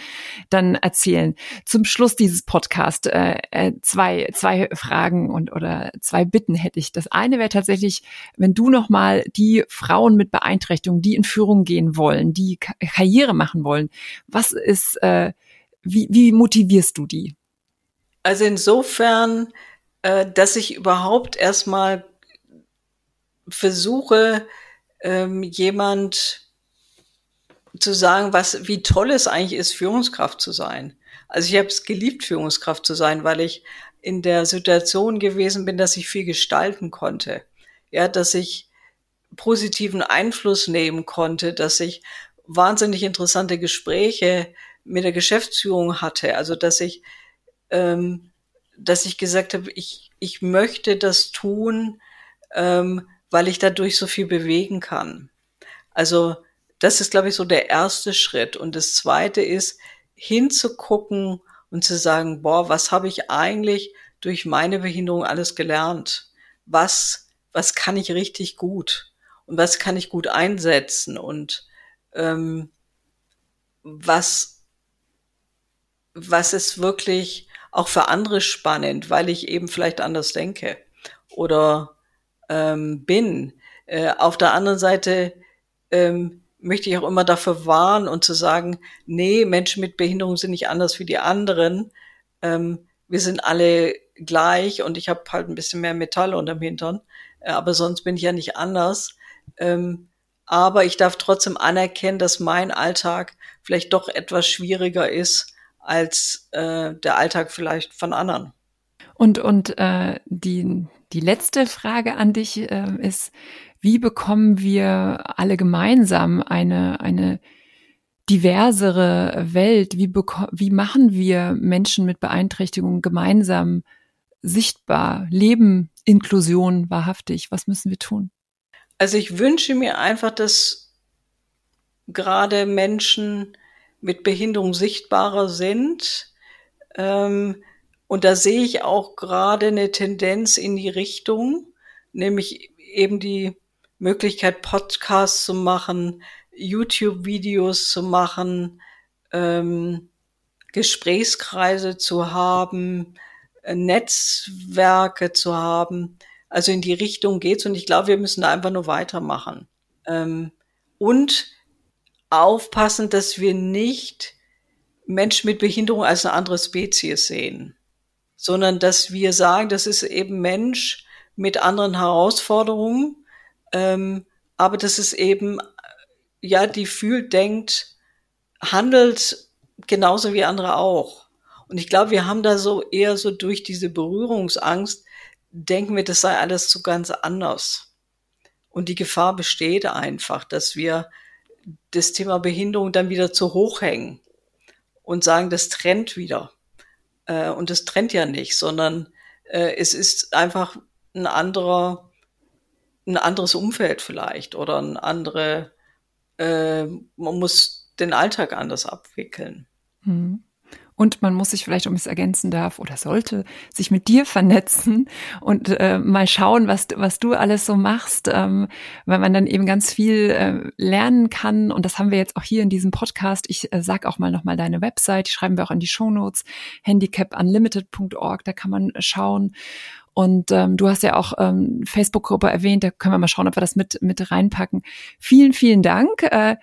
dann erzählen. Zum Schluss dieses Podcast äh, zwei, zwei Fragen und oder zwei Bitten hätte ich. Das eine wäre tatsächlich, wenn du nochmal die Frauen mit Beeinträchtigung, die in Führung gehen wollen, die Karriere machen wollen, was ist äh, wie, wie motivierst du die? Also insofern, äh, dass ich überhaupt erstmal versuche, ähm, jemand zu sagen, was, wie toll es eigentlich ist, Führungskraft zu sein. Also ich habe es geliebt, Führungskraft zu sein, weil ich in der Situation gewesen bin, dass ich viel gestalten konnte. Ja, dass ich positiven Einfluss nehmen konnte, dass ich wahnsinnig interessante Gespräche mit der Geschäftsführung hatte. Also dass ich, ähm, dass ich gesagt habe, ich, ich möchte das tun, ähm, weil ich dadurch so viel bewegen kann. Also das ist, glaube ich, so der erste Schritt. Und das zweite ist, hinzugucken und zu sagen, boah, was habe ich eigentlich durch meine Behinderung alles gelernt? Was, was kann ich richtig gut? Und was kann ich gut einsetzen? Und ähm, was was ist wirklich auch für andere spannend, weil ich eben vielleicht anders denke oder ähm, bin. Äh, auf der anderen Seite ähm, möchte ich auch immer dafür warnen und zu sagen, nee, Menschen mit Behinderung sind nicht anders wie die anderen. Ähm, wir sind alle gleich und ich habe halt ein bisschen mehr Metall unterm Hintern, äh, aber sonst bin ich ja nicht anders. Ähm, aber ich darf trotzdem anerkennen, dass mein Alltag vielleicht doch etwas schwieriger ist als äh, der Alltag vielleicht von anderen. Und, und äh, die, die letzte Frage an dich äh, ist, wie bekommen wir alle gemeinsam eine, eine diversere Welt? Wie, wie machen wir Menschen mit Beeinträchtigungen gemeinsam sichtbar? Leben Inklusion wahrhaftig? Was müssen wir tun? Also ich wünsche mir einfach, dass gerade Menschen mit Behinderung sichtbarer sind. Ähm, und da sehe ich auch gerade eine Tendenz in die Richtung, nämlich eben die Möglichkeit, Podcasts zu machen, YouTube-Videos zu machen, ähm, Gesprächskreise zu haben, äh, Netzwerke zu haben. Also in die Richtung geht's und ich glaube, wir müssen da einfach nur weitermachen. Ähm, und aufpassen, dass wir nicht Menschen mit Behinderung als eine andere Spezies sehen, sondern dass wir sagen, das ist eben Mensch mit anderen Herausforderungen, ähm, aber das ist eben, ja, die fühlt, denkt, handelt genauso wie andere auch. Und ich glaube, wir haben da so eher so durch diese Berührungsangst, denken wir, das sei alles so ganz anders. Und die Gefahr besteht einfach, dass wir das Thema Behinderung dann wieder zu hoch hängen und sagen, das trennt wieder. Äh, und das trennt ja nicht, sondern äh, es ist einfach ein anderer, ein anderes Umfeld vielleicht oder ein andere, äh, man muss den Alltag anders abwickeln. Mhm. Und man muss sich vielleicht, um es ergänzen darf oder sollte, sich mit dir vernetzen und äh, mal schauen, was, was du alles so machst, ähm, weil man dann eben ganz viel äh, lernen kann. Und das haben wir jetzt auch hier in diesem Podcast. Ich äh, sag auch mal nochmal deine Website, die schreiben wir auch in die Show Notes, handicapunlimited.org, da kann man schauen. Und ähm, du hast ja auch ähm, Facebook-Gruppe erwähnt, da können wir mal schauen, ob wir das mit, mit reinpacken. Vielen, vielen Dank. Äh,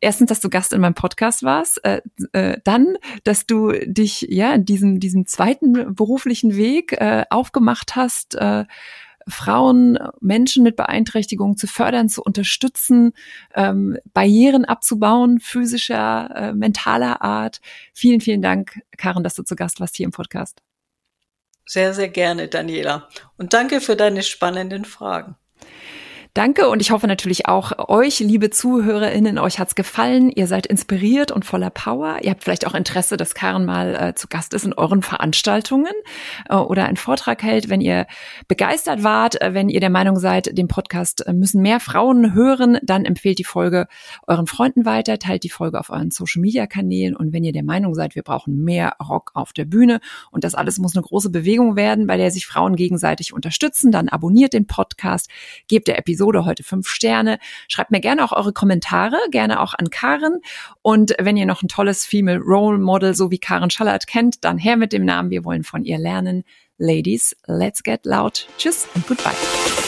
erstens, dass du Gast in meinem Podcast warst, äh, äh, dann, dass du dich ja in diesem, diesem zweiten beruflichen Weg äh, aufgemacht hast, äh, Frauen, Menschen mit Beeinträchtigungen zu fördern, zu unterstützen, ähm, Barrieren abzubauen, physischer, äh, mentaler Art. Vielen, vielen Dank, Karen, dass du zu Gast warst hier im Podcast. Sehr, sehr gerne, Daniela. Und danke für deine spannenden Fragen. Danke und ich hoffe natürlich auch euch, liebe ZuhörerInnen, euch hat's gefallen. Ihr seid inspiriert und voller Power. Ihr habt vielleicht auch Interesse, dass Karen mal äh, zu Gast ist in euren Veranstaltungen äh, oder einen Vortrag hält. Wenn ihr begeistert wart, äh, wenn ihr der Meinung seid, den Podcast äh, müssen mehr Frauen hören, dann empfehlt die Folge euren Freunden weiter, teilt die Folge auf euren Social Media Kanälen und wenn ihr der Meinung seid, wir brauchen mehr Rock auf der Bühne und das alles muss eine große Bewegung werden, bei der sich Frauen gegenseitig unterstützen, dann abonniert den Podcast, gebt der Episode Episode heute fünf Sterne. Schreibt mir gerne auch eure Kommentare, gerne auch an Karen. Und wenn ihr noch ein tolles Female Role Model, so wie Karen Schallert kennt, dann her mit dem Namen. Wir wollen von ihr lernen. Ladies, let's get loud. Tschüss und goodbye.